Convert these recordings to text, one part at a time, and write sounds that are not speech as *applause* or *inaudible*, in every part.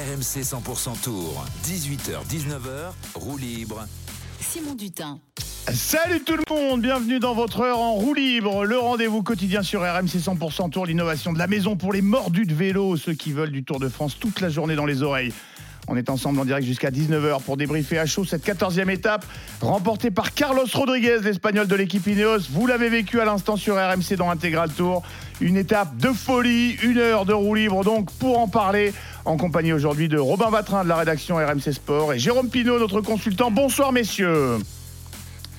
RMC 100% Tour, 18h-19h, roue libre. Simon Dutin. Salut tout le monde, bienvenue dans votre heure en roue libre, le rendez-vous quotidien sur RMC 100% Tour, l'innovation de la maison pour les mordus de vélo, ceux qui veulent du Tour de France toute la journée dans les oreilles. On est ensemble en direct jusqu'à 19h pour débriefer à chaud cette 14e étape remportée par Carlos Rodriguez, l'espagnol de l'équipe Ineos. Vous l'avez vécu à l'instant sur RMC dans Intégral Tour. Une étape de folie, une heure de roue libre donc pour en parler en compagnie aujourd'hui de Robin Vatrin de la rédaction RMC Sport et Jérôme Pinault, notre consultant. Bonsoir messieurs.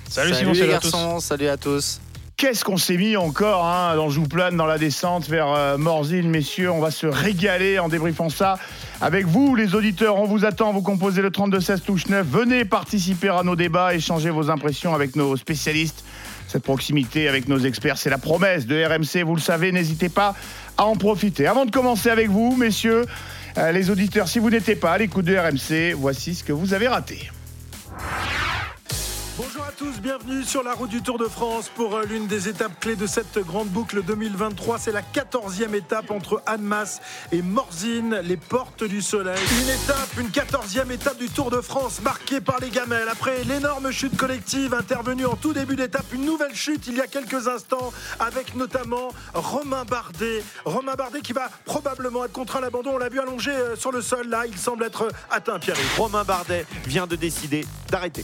Salut, Simon, salut les garçons, salut à tous. Qu'est-ce qu'on s'est mis encore hein, dans Jouplane, dans la descente vers euh, Morzine, messieurs? On va se régaler en débriefant ça avec vous, les auditeurs. On vous attend. Vous composez le 32-16 touche 9. Venez participer à nos débats, échanger vos impressions avec nos spécialistes. Cette proximité avec nos experts, c'est la promesse de RMC. Vous le savez, n'hésitez pas à en profiter. Avant de commencer avec vous, messieurs, les auditeurs, si vous n'étiez pas à l'écoute de RMC, voici ce que vous avez raté. Tous, bienvenue sur la route du Tour de France pour euh, l'une des étapes clés de cette grande boucle 2023. C'est la 14e étape entre Annemasse et Morzine, les portes du soleil. Une étape, une 14e étape du Tour de France marquée par les gamelles. Après l'énorme chute collective intervenue en tout début d'étape, une nouvelle chute il y a quelques instants avec notamment Romain Bardet. Romain Bardet qui va probablement être contraint à l'abandon. On l'a vu allongé euh, sur le sol là, il semble être atteint, Pierre. Romain Bardet vient de décider d'arrêter.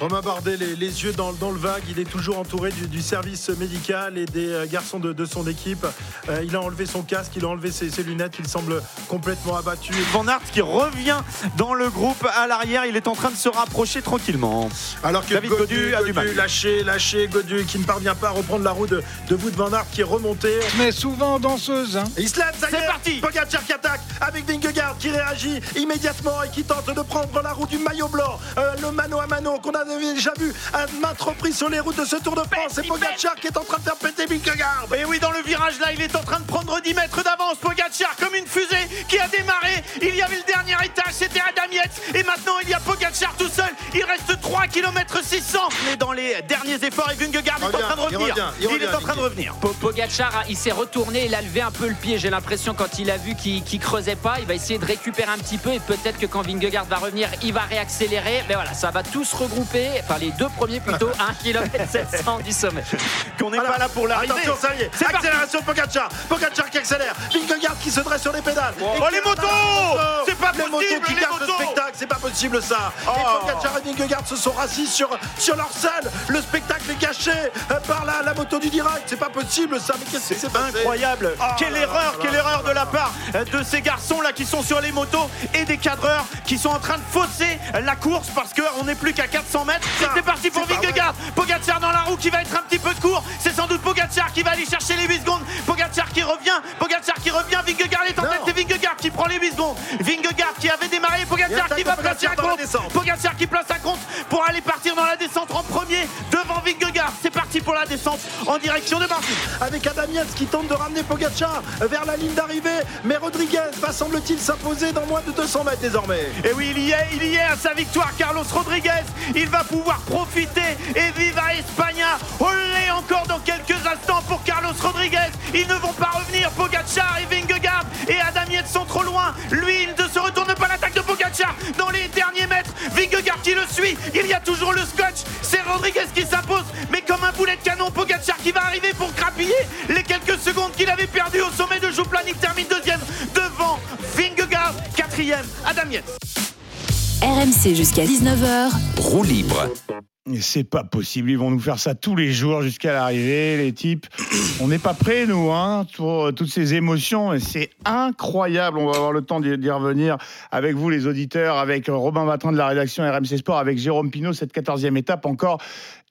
Romain Bardet, les, les yeux dans, dans, le vague, il est toujours entouré du, du service médical et des euh, garçons de, de, son équipe. Euh, il a enlevé son casque, il a enlevé ses, ses, lunettes, il semble complètement abattu. Van Aert qui revient dans le groupe à l'arrière, il est en train de se rapprocher tranquillement. Alors que David Godu, Godu a du mal. lâché, lâché, Godu qui ne parvient pas à reprendre la roue de, de Wout Van Aert qui est remonté. Mais souvent danseuse. Hein. Lève, ça y C'est est, parti. Pogacar qui attaque avec Vingegaard qui réagit immédiatement et qui tente de prendre la roue du maillot blanc. Euh, le mano à mano qu'on avait déjà vu à maintes reprises sur les routes de ce Tour de France. C'est Pogacar qui est en train de faire péter Vingegaard. Et oui, dans le virage là, il est en train de prendre 10 mètres d'avance. Pogacar comme une fusée qui a démarré. Il y avait le dernier étage, c'était Adam Yates. Et maintenant, il y a Pogacar tout seul. Il reste 3 km 600. Mais dans les derniers efforts, et Vingegaard est en train de il revenir. revient, il revient, est en train de revenir. Po- Pogacar, il s'est retourné, il a levé un peu le pied. J'ai l'impression quand il a vu qu'il creusait pas, il va essayer de récupérer un petit peu et peut-être que quand Vingegaard va revenir, il va réaccélérer. Mais voilà, ça va tous se regrouper, enfin les deux premiers plutôt, 1 km 700 du sommet. Qu'on n'est pas là pour l'arrivée. Attention, ça y est. Parti. Accélération de Pogacar. Pogacar qui accélère. Vingegaard qui se dresse sur les pédales. Oh, les est motos moto. C'est pas Les possible, motos qui les cassent le spectacle. C'est pas possible ça. Oh. Et Pogacar et Vingegaard se sont rassis sur, sur leur selle. Le spectacle est gâché euh, par la, la moto du direct. C'est pas possible ça. Mais qu'est-ce qui s'est passé Incroyable Oh Quelle là erreur, là quelle là erreur de la part de ces garçons là qui sont sur les motos et des cadreurs qui sont en train de fausser la course parce qu'on n'est plus qu'à 400 mètres. C'est parti pour Vingegaard Pogacar dans la roue qui va être un petit peu court. C'est sans doute Pogacar qui va aller chercher les 8 secondes. Pogacar qui revient, Pogacar qui revient, Vingegaard est en tête, c'est Vingegaard qui prend les 8 secondes. Vingegaard qui avait démarré, Pogacar qui va placer un compte. Pogacar qui place un compte pour aller partir dans la descente en premier devant Vingegaard. C'est parti pour la descente en direction de Martin. avec Adam Yates qui tente de ramener Pogacar vers la ligne d'arrivée. Mais Rodriguez va semble-t-il s'imposer dans moins de 200 mètres désormais. Et oui, il y est, il y est à sa victoire, Carlos Rodriguez. Il va pouvoir profiter et viva Espagna. Olé encore dans quelques instants pour Carlos Rodriguez. Ils ne vont pas revenir. Pogacar et Vingegaard et Adam Yates sont trop loin. Lui, il ne se retourne pas l'attaque de Pogacar dans les derniers mètres. Vingegaard qui le suit. Il y a toujours le scotch. C'est Rodriguez qui s'impose. Mais comme un boulet de canon, Pogacar qui va arriver pour grappiller les quelques secondes qu'il avait perdues au sommet de Jouplan. Il termine deuxième devant Vingegaard. Quatrième, Adam Yates. RMC jusqu'à 19h. Roue libre. C'est pas possible, ils vont nous faire ça tous les jours jusqu'à l'arrivée, les types. On n'est pas prêts, nous, hein, pour euh, toutes ces émotions. C'est incroyable. On va avoir le temps d'y d'y revenir avec vous, les auditeurs, avec euh, Robin Vatrin de la rédaction RMC Sport, avec Jérôme Pinault, cette 14e étape encore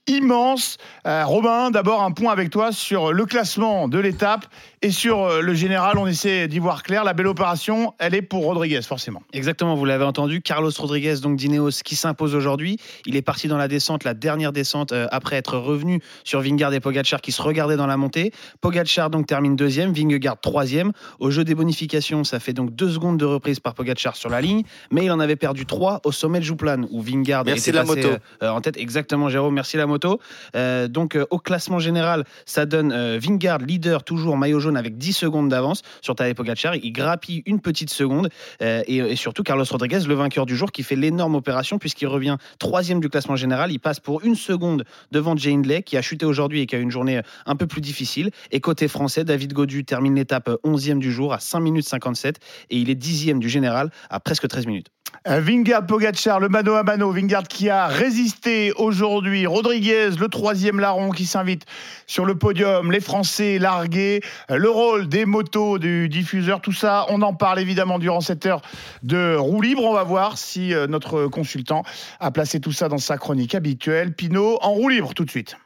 immense. Euh, Robin, d'abord un point avec toi sur le classement de l'étape et sur euh, le général. On essaie d'y voir clair. La belle opération, elle est pour Rodriguez, forcément. Exactement, vous l'avez entendu. Carlos Rodriguez, donc d'Ineos, qui s'impose aujourd'hui. Il est parti dans la descente, la dernière descente, euh, après être revenu sur Vingegaard et Pogacar qui se regardaient dans la montée. Pogacar donc termine deuxième, Vingegaard troisième. Au jeu des bonifications, ça fait donc deux secondes de reprise par Pogacar sur la ligne, mais il en avait perdu trois au sommet de Jouplan où Vingegaard Merci était la passé moto. euh, en tête. Exactement, Jérôme, merci la moto. moto. Euh, donc euh, au classement général, ça donne euh, Vingard leader toujours maillot jaune avec 10 secondes d'avance sur Tadej Pogacar. Il grappille une petite seconde euh, et, surtout Carlos Rodriguez, le vainqueur du jour, qui fait l'énorme opération puisqu'il revient troisième du classement général. Il passe pour une seconde devant Jay Hindley qui a chuté aujourd'hui et qui a une journée un peu plus difficile. Et côté français, David Godu termine l'étape 11e du jour à 5 minutes 57 et il est dixième du général à presque 13 minutes. Euh, Vingard Pogacar, le mano à mano. Vingard qui a résisté aujourd'hui. Rodriguez, le troisième larron qui s'invite sur le podium. Les Français largués. Euh, Le rôle des motos du diffuseur, tout ça, on en parle évidemment durant cette heure de roue libre. On va voir si euh, notre consultant a placé tout ça dans sa chronique habituelle. Pinot en roue libre tout de suite.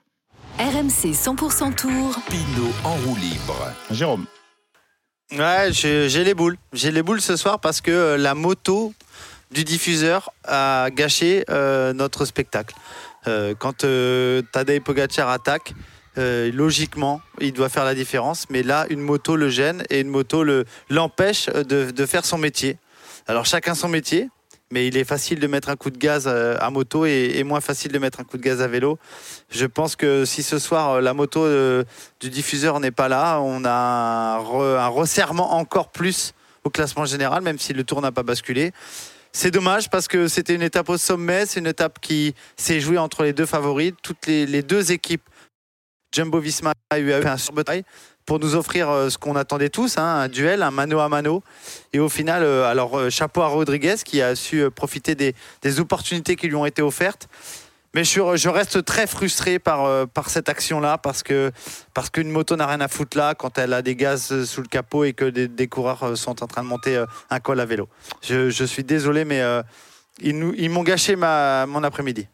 RMC 100% Tour. Pinot en roue libre. Jérôme. Ouais, j'ai les boules. J'ai les boules ce soir parce que la moto du diffuseur a gâché euh, notre spectacle. Euh, quand euh, Tadej Pogacar attaque, euh, logiquement, il doit faire la différence. Mais là, une moto le gêne et une moto le- l'empêche de, de faire son métier. Alors chacun son métier, mais il est facile de mettre un coup de gaz à moto et, moins facile de mettre un coup de gaz à vélo. Je pense que si ce soir la moto du diffuseur n'est pas là, on a un resserrement encore plus au classement général, même si le tour n'a pas basculé. C'est dommage parce que c'était une étape au sommet, c'est une étape qui s'est jouée entre les deux favoris. Toutes les, deux équipes, Jumbo Visma UAE, fait un surbataille pour nous offrir euh, ce qu'on attendait tous, hein, un duel, un mano à mano. Et au final, euh, alors euh, chapeau à Rodriguez qui a su profiter des opportunités qui lui ont été offertes. Mais je, reste très frustré par, euh, cette action-là parce que qu'une moto n'a rien à foutre là quand elle a des gaz sous le capot et que des, coureurs euh, sont en train de monter euh, un col à vélo. Je, suis désolé, mais ils, m'ont gâché mon après-midi.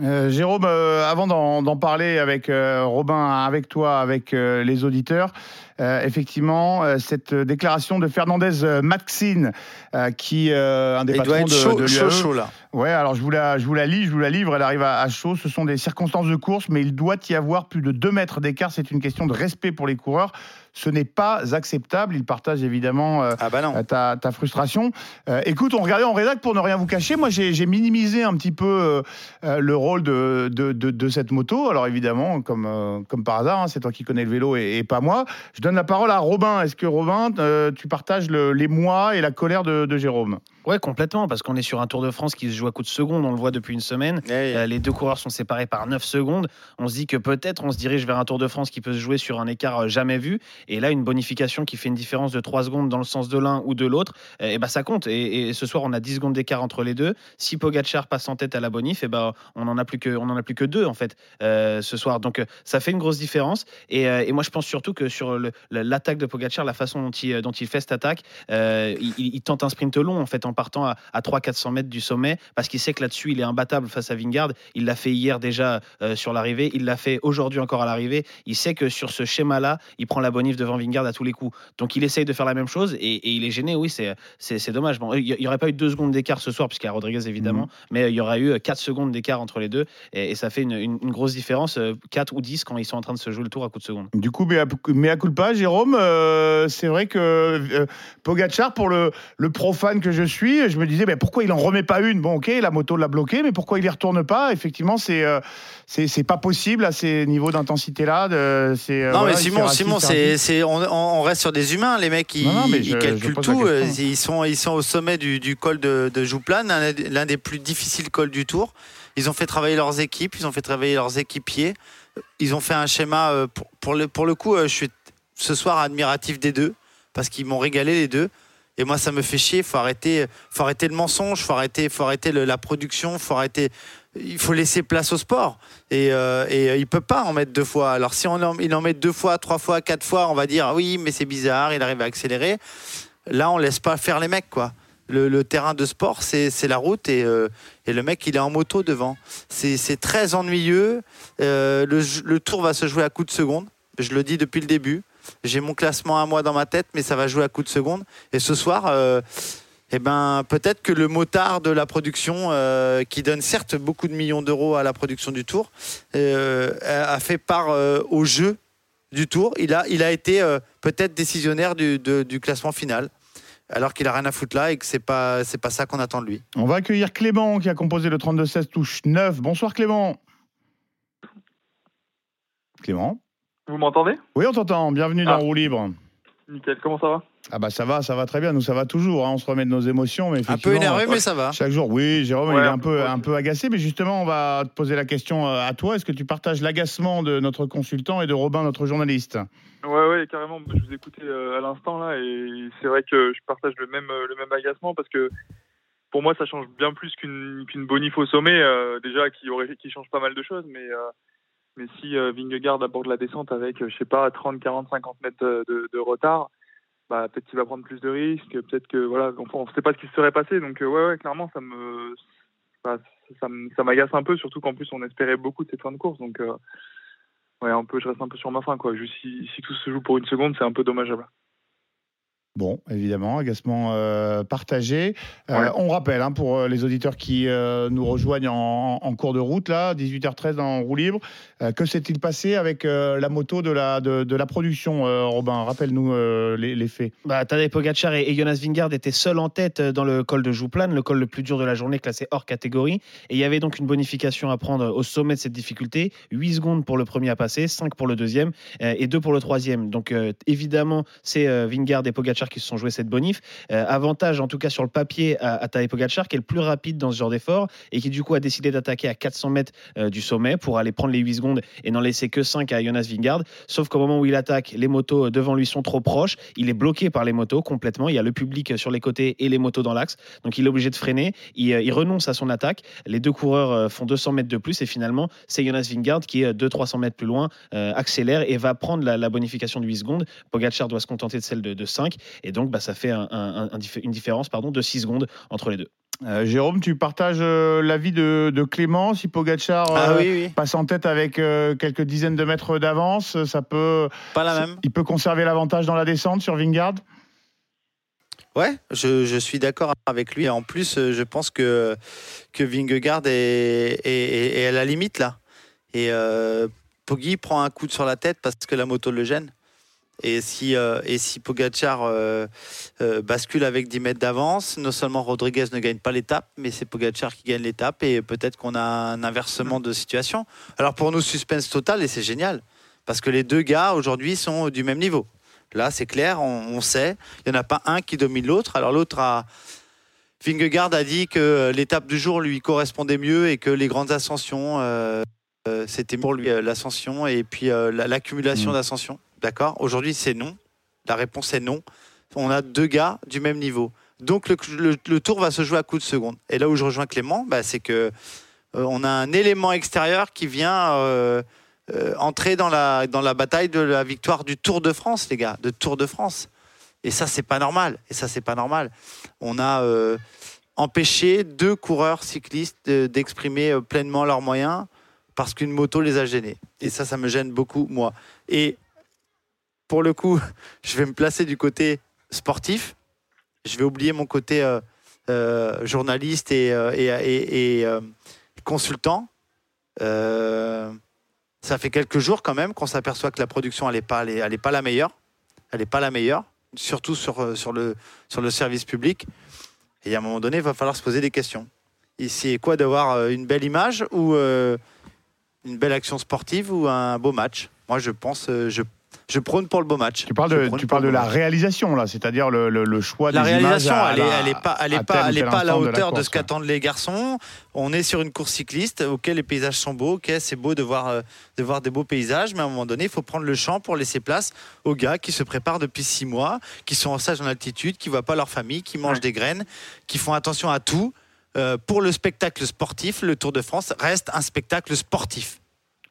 Jérôme, avant d'en parler avec Robin, avec toi, avec les auditeurs, euh, effectivement, euh, cette déclaration de Fernandez euh, Maxine, euh, qui euh, un des Il patrons doit être de, chaud, de chaud, l'UAE. chaud là. Ouais, alors je vous la, je vous la lis, je vous la livre, elle arrive à, à chaud. Ce sont des circonstances de course, mais il doit y avoir plus de 2 mètres d'écart. C'est une question de respect pour les coureurs. Ce n'est pas acceptable. Il partage évidemment euh, Ah bah euh, ta, ta frustration. Euh, écoute, on regardait en rédac pour ne rien vous cacher. Moi, j'ai minimisé un petit peu euh, euh, le rôle de, de, de- de cette moto. Alors évidemment, comme, euh, comme par hasard, hein, c'est toi qui connais le vélo et, et pas moi. Je donne la parole à Robin. Est-ce que Robin, euh, tu partages le- les mois et la colère de, de Jérôme? Ouais, complètement, parce qu'on est sur un Tour de France qui se joue à coups de seconde, on le voit depuis une semaine. Eh, eh. Euh, les deux coureurs sont séparés par 9 secondes. On se dit que peut-être on se dirige vers un Tour de France qui peut se jouer sur un écart euh, jamais vu. Et là, une bonification qui fait une différence de 3 secondes dans le sens de l'un ou de l'autre, euh, et ben ça compte. Et, et ce soir, on a 10 secondes d'écart entre les deux. Si Pogacar passe en tête à la bonif, et ben on en a plus que on en a plus que deux en fait euh, ce soir. Donc ça fait une grosse différence. Et, euh, et moi, je pense surtout que sur le- l'attaque de Pogacar, la façon dont il, dont il fait cette attaque, euh, il, tente un sprint long en fait en partant à, à 300-400 mètres du sommet parce qu'il sait que là-dessus il est imbattable face à Vingard. Il l'a fait hier déjà euh, sur l'arrivée, il l'a fait aujourd'hui encore à l'arrivée. Il sait que sur ce schéma-là, il prend la bonif devant Vingard à tous les coups. Donc il essaye de faire la même chose et, et il est gêné. Oui, c'est dommage. Bon, il n'y aurait pas eu deux secondes d'écart ce soir puisqu'il y a Rodriguez évidemment, mais il y aurait eu 4 secondes d'écart entre les deux et, et ça fait une, une- une grosse différence, 4 ou 10 quand ils sont en train de se jouer le tour à coup de seconde. Du coup, mais à, mais à Jérôme, euh, c'est vrai que euh, Pogacar, pour le, le profane que je suis, je me disais, mais pourquoi il en remet pas une? Bon, ok, la moto l'a bloqué, mais pourquoi il y retourne pas? Effectivement, c'est euh, c'est pas possible à ces niveaux d'intensité-là. de- c'est, euh, Non voilà, mais Simon, Simon, c'est on, on reste sur des humains. Les mecs, ils, Non, non, mais je- ils je calculent tout. euh, Ils sont, ils sont au sommet du, du col de, de Jouplan, l'un des- plus difficiles cols du Tour. Ils ont fait travailler leurs équipes, ils ont fait travailler leurs équipiers. Ils ont fait un schéma pour, pour le, pour le coup. Je suis ce soir admiratif des deux parce qu'ils m'ont régalé les deux. Et moi, ça me fait chier. Faut arrêter, faut arrêter le mensonge. Faut arrêter, faut arrêter la production. Faut arrêter. Il faut laisser place au sport. Et, euh, et euh, il peut pas en mettre deux fois. Alors si on en, il en met deux fois, trois fois, quatre fois, on va dire ah oui, mais c'est bizarre. Il arrive à accélérer. Là, on laisse pas faire les mecs, quoi. Le, terrain de sport, c'est la route et, euh, et le mec, il est en moto devant. C'est très ennuyeux. Euh, le, le tour va se jouer à coups de seconde. Je le dis depuis le début. J'ai mon classement à moi dans ma tête, mais ça va jouer à coups de seconde. Et ce soir, euh, eh ben, peut-être que le motard de la production, euh, qui donne certes beaucoup de millions d'euros à la production du tour, euh, a fait part au jeu du tour. Il a, il a été peut-être décisionnaire du classement final. Alors qu'il a rien à foutre là et que c'est pas c'est pas ça qu'on attend de lui. On va accueillir Clément qui a composé le 32-16 touche 9. Bonsoir Clément. Clément Vous m'entendez? Oui, on t'entend. Bienvenue dans Ah. Roue Libre. Nickel, comment ça va? Ah bah ça va, ça va très bien. Nous, ça va toujours. hein. On se remet de nos émotions. Mais Un peu énervé, euh, mais ça va. Chaque jour, oui, Jérôme, Ouais, il est un peu, ouais. un peu agacé, mais justement, on va te poser la question euh, à toi. Est-ce que tu partages l'agacement de notre consultant et de Robin, notre journaliste? Ouais, ouais, carrément. Je vous écoutais euh, à l'instant là et c'est vrai que je partage le même, le même agacement parce que pour moi, ça change bien plus qu'une qu'une bonif au sommet, euh, déjà qui, aurait, qui change pas mal de choses. Mais, euh, mais si euh, Vingegaard aborde la descente avec, euh, je sais pas, 30, 40, 50 mètres de, retard, bah, peut-être qu'il va prendre plus de risques, peut-être que voilà, enfin, on ne sait pas ce qui se serait passé. Donc, euh, ouais, ouais, clairement, ça me. ça m'agace un peu, surtout qu'en plus on espérait beaucoup de cette fin de course. Donc, ouais, un peu, je reste un peu sur ma fin. Quoi. Si tout se joue pour une seconde, c'est un peu dommageable. Bon, évidemment, agacement euh, partagé. Euh, Ouais. On rappelle, hein, pour euh, les auditeurs qui euh, nous rejoignent en, en cours de route, là, 18h13 dans roue libre, que s'est-il passé avec la moto de la, de, de la production, Robin? Rappelle-nous les, les faits. Bah, Tadej Pogacar et, et Jonas Vingard étaient seuls en tête dans le col de Jouplane, le col le plus dur de la journée, classé hors catégorie. Et il y avait donc une bonification à prendre au sommet de cette difficulté 8 secondes pour le premier à passer, 5 pour le deuxième et 2 pour le troisième. Donc évidemment, c'est Vingard et Pogacar qui se sont joués cette bonif. Euh, avantage en tout cas sur le papier à, à Tadej qui est le plus rapide dans ce genre d'effort et qui du coup a décidé d'attaquer à 400 mètres euh, du sommet pour aller prendre les 8 secondes et n'en laisser que 5 à Jonas Vingard. Sauf qu'au moment où il attaque, les motos devant lui sont trop proches. Il est bloqué par les motos complètement. Il y a le public sur les côtés et les motos dans l'axe. Donc il est obligé de freiner. Il, euh, renonce à son attaque. Les deux coureurs euh, font 200 mètres de plus et finalement, c'est Jonas Vingard qui est 200-300 mètres plus loin, euh, accélère et va prendre la, la bonification de 8 secondes. Pogacar doit se contenter de celle de, de 5. Et donc, bah, ça fait un- un- un- un dif- une différence pardon, de 6 secondes entre les deux. Euh, Jérôme, tu partages euh, l'avis de, de Clément Si Pogacar euh, Ah oui, oui. passe en tête avec euh, quelques dizaines de mètres d'avance, ça peut, Pas la même. il peut conserver l'avantage dans la descente sur Vingard Ouais, je, je suis d'accord avec lui. En plus, euh, je pense que, que Vingegaard est, est, est- est à la limite là. Et euh, Poggi prend un coup sur la tête parce que la moto le gêne. Et si, euh, et si Pogacar euh, euh, bascule avec 10 mètres d'avance, non seulement Rodriguez ne gagne pas l'étape, mais c'est Pogacar qui gagne l'étape et peut-être qu'on a un inversement de situation. Alors pour nous, suspense total et c'est génial parce que les deux gars aujourd'hui sont du même niveau. Là, c'est clair, on, on sait. Il n'y en a pas un qui domine l'autre. Alors l'autre a. Vingegaard a dit que l'étape du jour lui correspondait mieux et que les grandes ascensions, euh, euh, c'était pour lui euh, l'ascension et puis euh, la- l'accumulation Mm. d'ascensions. D'accord? Aujourd'hui, c'est non. La réponse est non. On a deux gars du même niveau. Donc le, tour va se jouer à coup de seconde. Et là où je rejoins Clément, bah, c'est que euh, on a un élément extérieur qui vient euh, euh, entrer dans la, dans la bataille de la victoire du Tour de France, les gars, de Tour de France. Et ça, c'est pas normal. Et ça, c'est pas normal. On a empêché deux coureurs cyclistes de- d'exprimer pleinement leurs moyens parce qu'une moto les a gênés. Et ça, ça me gêne beaucoup, moi. Et pour le coup, je vais me placer du côté sportif. Je vais oublier mon côté euh, euh, journaliste et, euh, et, consultant. Ça fait quelques jours quand même qu'on s'aperçoit que la production elle n'est pas, elle pas la meilleure. Elle n'est pas la meilleure, surtout sur, sur, le, sur le service public. Et à un moment donné, il va falloir se poser des questions. C'est quoi d'avoir une belle image ou une belle action sportive ou un beau match? Moi, je pense, je, je prône pour le beau match. Tu parles de, tu parles la réalisation, là, c'est-à-dire le, le- le choix La des images réalisation, est, la- elle pas, elle est à pas, elle est à la instant de la hauteur de, ce qu'attendent les garçons. On est sur une course cycliste. Ok, les paysages sont beaux. Ok, c'est beau de voir, euh, de voir des beaux paysages, mais à un moment donné, il faut prendre le champ pour laisser place aux gars qui se préparent depuis six mois, qui sont en stage en altitude, qui voient pas leur famille, qui mangent Ouais. des graines, qui font attention à tout. Euh, pour le spectacle sportif, le Tour de France reste un spectacle sportif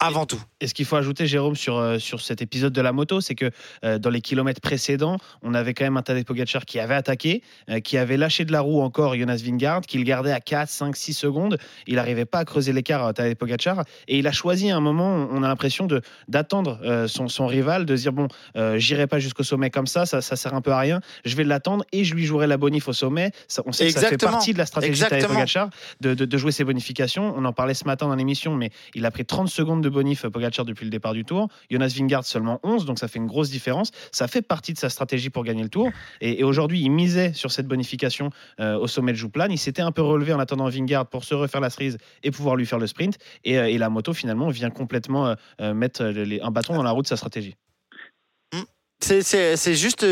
avant tout. Et ce qu'il faut ajouter, Jérôme, sur, euh, sur cet épisode de la moto, c'est que euh, dans les kilomètres précédents, on avait quand même un Tadej Pogacar qui avait attaqué, euh, qui avait lâché de la roue encore Jonas Vingard, qui le gardait à 4, 5, 6 secondes. Il n'arrivait pas à creuser l'écart à Tadej Pogacar. Et il a choisi à un moment, on a l'impression de d'attendre euh, son, son rival, de dire bon, j'irai pas jusqu'au sommet comme ça, ça, ça sert un peu à rien. Je vais l'attendre et je lui jouerai la bonif au sommet. Ça, on sait que ça fait Exactement. partie de la stratégie de Tadej Exactement. Pogacar de, de- de jouer ses bonifications. On en parlait ce matin dans l'émission, mais il a pris 30 secondes de bonif Pogacar depuis le départ du Tour. Jonas Vingard seulement 11, donc ça fait une grosse différence. Ça fait partie de sa stratégie pour gagner le Tour. Et, aujourd'hui, il misait sur cette bonification euh, au sommet de Jouplan. Il s'était un peu relevé en attendant Vingard pour se refaire la cerise et pouvoir lui faire le sprint. Et, euh, la moto finalement vient complètement euh, mettre un bâton dans la roue de sa stratégie. C'est- C'est juste,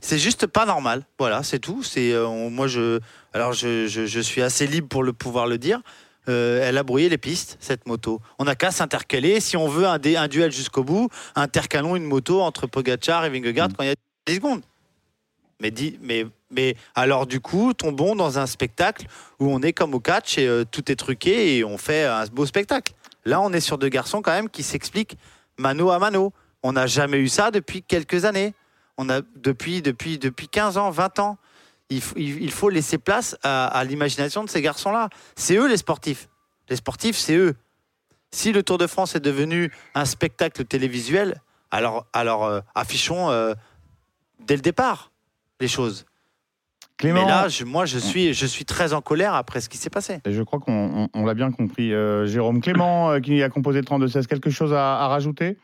c'est juste pas normal. Voilà, c'est tout. C'est moi je, alors je, je, je suis assez libre pour le pouvoir le dire. Euh, elle a brouillé les pistes cette moto. On n'a qu'à s'intercaler si on veut un, dé- un duel jusqu'au bout. Intercalons une moto entre Pogacar et Vingegaard quand il y a 10 secondes. Mais, dis- mais, mais alors du coup, tombons dans un spectacle où on est comme au catch et euh, tout est truqué et on fait un beau spectacle. Là, on est sur deux garçons quand même qui s'expliquent mano à mano. On n'a jamais eu ça depuis quelques années. On a depuis, depuis, depuis 15 ans, 20 ans. Il, faut laisser place à, à l'imagination de ces garçons-là. C'est eux les sportifs. Les sportifs, c'est eux. Si le Tour de France est devenu un spectacle télévisuel, alors, alors euh, affichons euh, dès le départ les choses. Clément, Mais là, je- moi, je suis, je suis très en colère après ce qui s'est passé. et je crois qu'on on- on l'a bien compris. Euh, Jérôme Clément, qui a composé le 32-16, quelque chose à, à rajouter?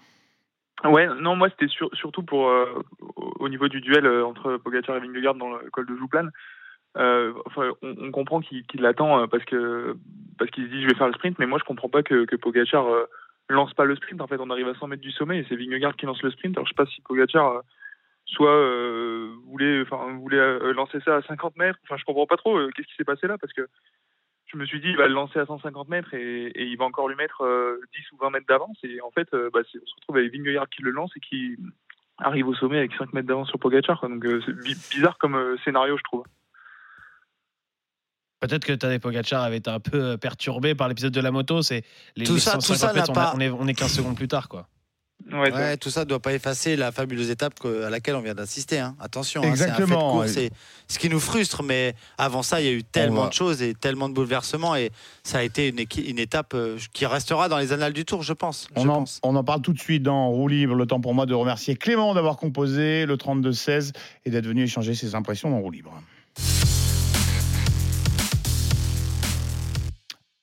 Ouais, non, moi c'était sur- surtout pour euh, au au niveau du duel euh, entre Pogacar et Vingegaard dans le col de Jouplan. Euh, enfin, on, comprend qu'il l'attend parce que parce qu'il se dit je vais faire le sprint, mais moi je comprends pas que, que Pogacar lance pas le sprint. En fait, on arrive à 100 mètres du sommet et c'est Vingegaard qui lance le sprint. Alors je sais pas si Pogacar soit voulait enfin voulait lancer ça à 50 mètres. Enfin, je comprends pas trop qu'est-ce qui s'est passé là parce que je me suis dit il va le lancer à 150 mètres et, et il va encore lui mettre euh, 10 ou 20 mètres d'avance et en fait euh, bah, on se retrouve avec Vingegaard qui le lance et qui arrive au sommet avec 5 mètres d'avance sur Pogacar quoi. donc euh, c'est bi- bizarre comme euh, scénario je trouve Peut-être que Tadej Pogacar avait été un peu euh, perturbé par l'épisode de la moto. C'est les, Tout les ça- tout 150 ça n'a mètres, on, pas- a- on est, on est 15 secondes plus tard. Quoi. Ouais, Ouais, tout ça ne doit pas effacer la fabuleuse étape à laquelle on vient d'assister. hein. Attention, hein, c'est ce qui nous frustre, mais avant ça, il y a eu tellement de choses et tellement de bouleversements, et ça a été une, étape euh, qui restera dans les annales du Tour, je pense. je on en, pense. on en parle tout de suite dans Roue Libre. Le temps pour moi de remercier Clément d'avoir composé le 32-16 et d'être venu échanger ses impressions dans Roue Libre.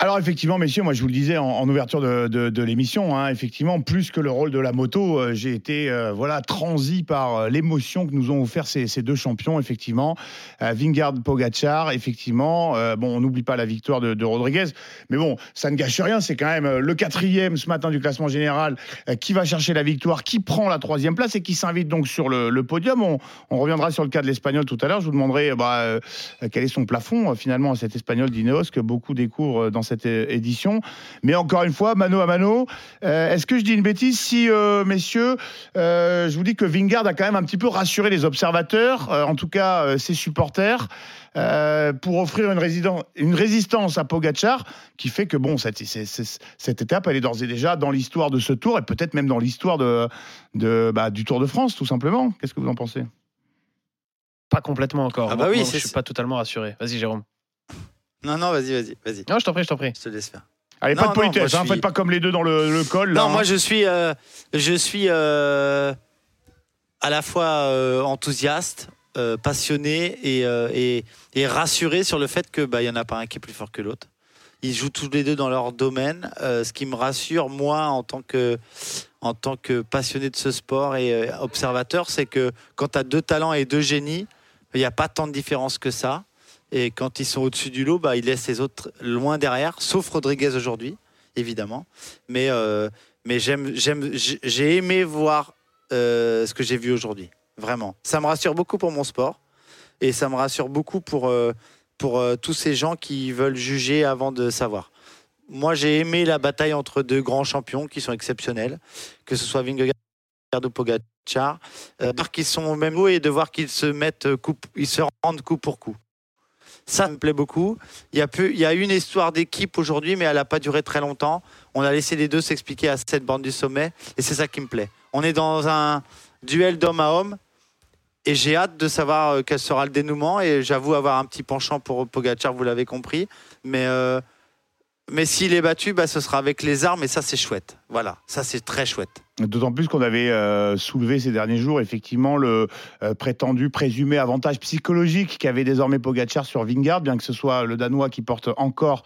Alors effectivement, messieurs, moi je vous le disais en, ouverture de, l'émission, hein, effectivement, plus que le rôle de la moto, euh, j'ai été euh, voilà transi par euh, l'émotion que nous ont offert ces, deux champions, effectivement, Vingard, Pogacar, effectivement. bon, on n'oublie pas la victoire de, Rodriguez, mais bon, ça ne gâche rien. C'est quand même le quatrième ce matin du classement général qui va chercher la victoire, qui prend la troisième place et qui s'invite donc sur le, podium. On, reviendra sur le cas de l'Espagnol tout à l'heure. Je vous demanderai bah, quel est son plafond finalement à cet Espagnol d'Ineos que beaucoup découvrent dans cette euh, édition. Mais encore une fois, mano à mano, euh, est-ce que je dis une bêtise si, euh, messieurs, euh, je vous dis que Vingard a quand même un petit peu rassuré les observateurs, euh, en tout cas euh, ses supporters, euh, pour offrir une, une résistance à Pogachar qui fait que bon, cette, cette étape, elle est d'ores et déjà dans l'histoire de ce tour et peut-être même dans l'histoire de, de, bah, du Tour de France, tout simplement. Qu'est-ce que vous en pensez? Pas complètement encore. Ah bah Moi- oui, je suis pas totalement rassuré. Vas-y, Jérôme. Non, non, vas-y, vas-y, vas-y. Non, je t'en prie, je t'en prie. Je te laisse faire. Allez, Non, pas de non, politesse, je hein, suis- faites pas comme les deux dans le, le col. là, Non, hein. moi je suis, euh, je suis euh, à la fois euh, enthousiaste, euh, passionné et, euh, et, et rassuré sur le fait que bah il y en a pas un qui est plus fort que l'autre. Ils jouent tous les deux dans leur domaine. Euh, ce qui me rassure moi en tant que en tant que passionné de ce sport et euh, observateur, c'est que quand tu as deux talents et deux génies, il n'y a pas tant de différence que ça. Et quand ils sont au-dessus du lot, bah, ils laissent les autres loin derrière, sauf Rodriguez aujourd'hui, évidemment. Mais, euh, mais j'aime, j'aime, j'ai aimé voir euh, ce que j'ai vu aujourd'hui. Vraiment. Ça me rassure beaucoup pour mon sport. Et ça me rassure beaucoup pour, euh, pour tous ces gens qui veulent juger avant de savoir. Moi, j'ai aimé la bataille entre deux grands champions qui sont exceptionnels, que ce soit Vingegaard ou Pogacar, euh, de qu'ils sont au même haut et de voir qu'ils se se rendent coup pour coup. Ça me plaît beaucoup. Il y a, a une histoire d'équipe aujourd'hui, mais elle n'a pas duré très longtemps. On a laissé les deux s'expliquer à cette bande du sommet, et c'est ça qui me plaît. On est dans un duel d'homme à homme, et j'ai hâte de savoir euh, quel sera le dénouement. Et j'avoue avoir un petit penchant pour Pogacar, vous l'avez compris. Mais, euh, mais s'il est battu, bah, ce sera avec les armes, et ça, c'est chouette. Voilà, ça c'est très chouette. D'autant plus qu'on avait euh, soulevé ces derniers jours effectivement le euh, prétendu présumé avantage psychologique qu'avait désormais Pogacar sur Vingard, bien que ce soit le Danois qui porte encore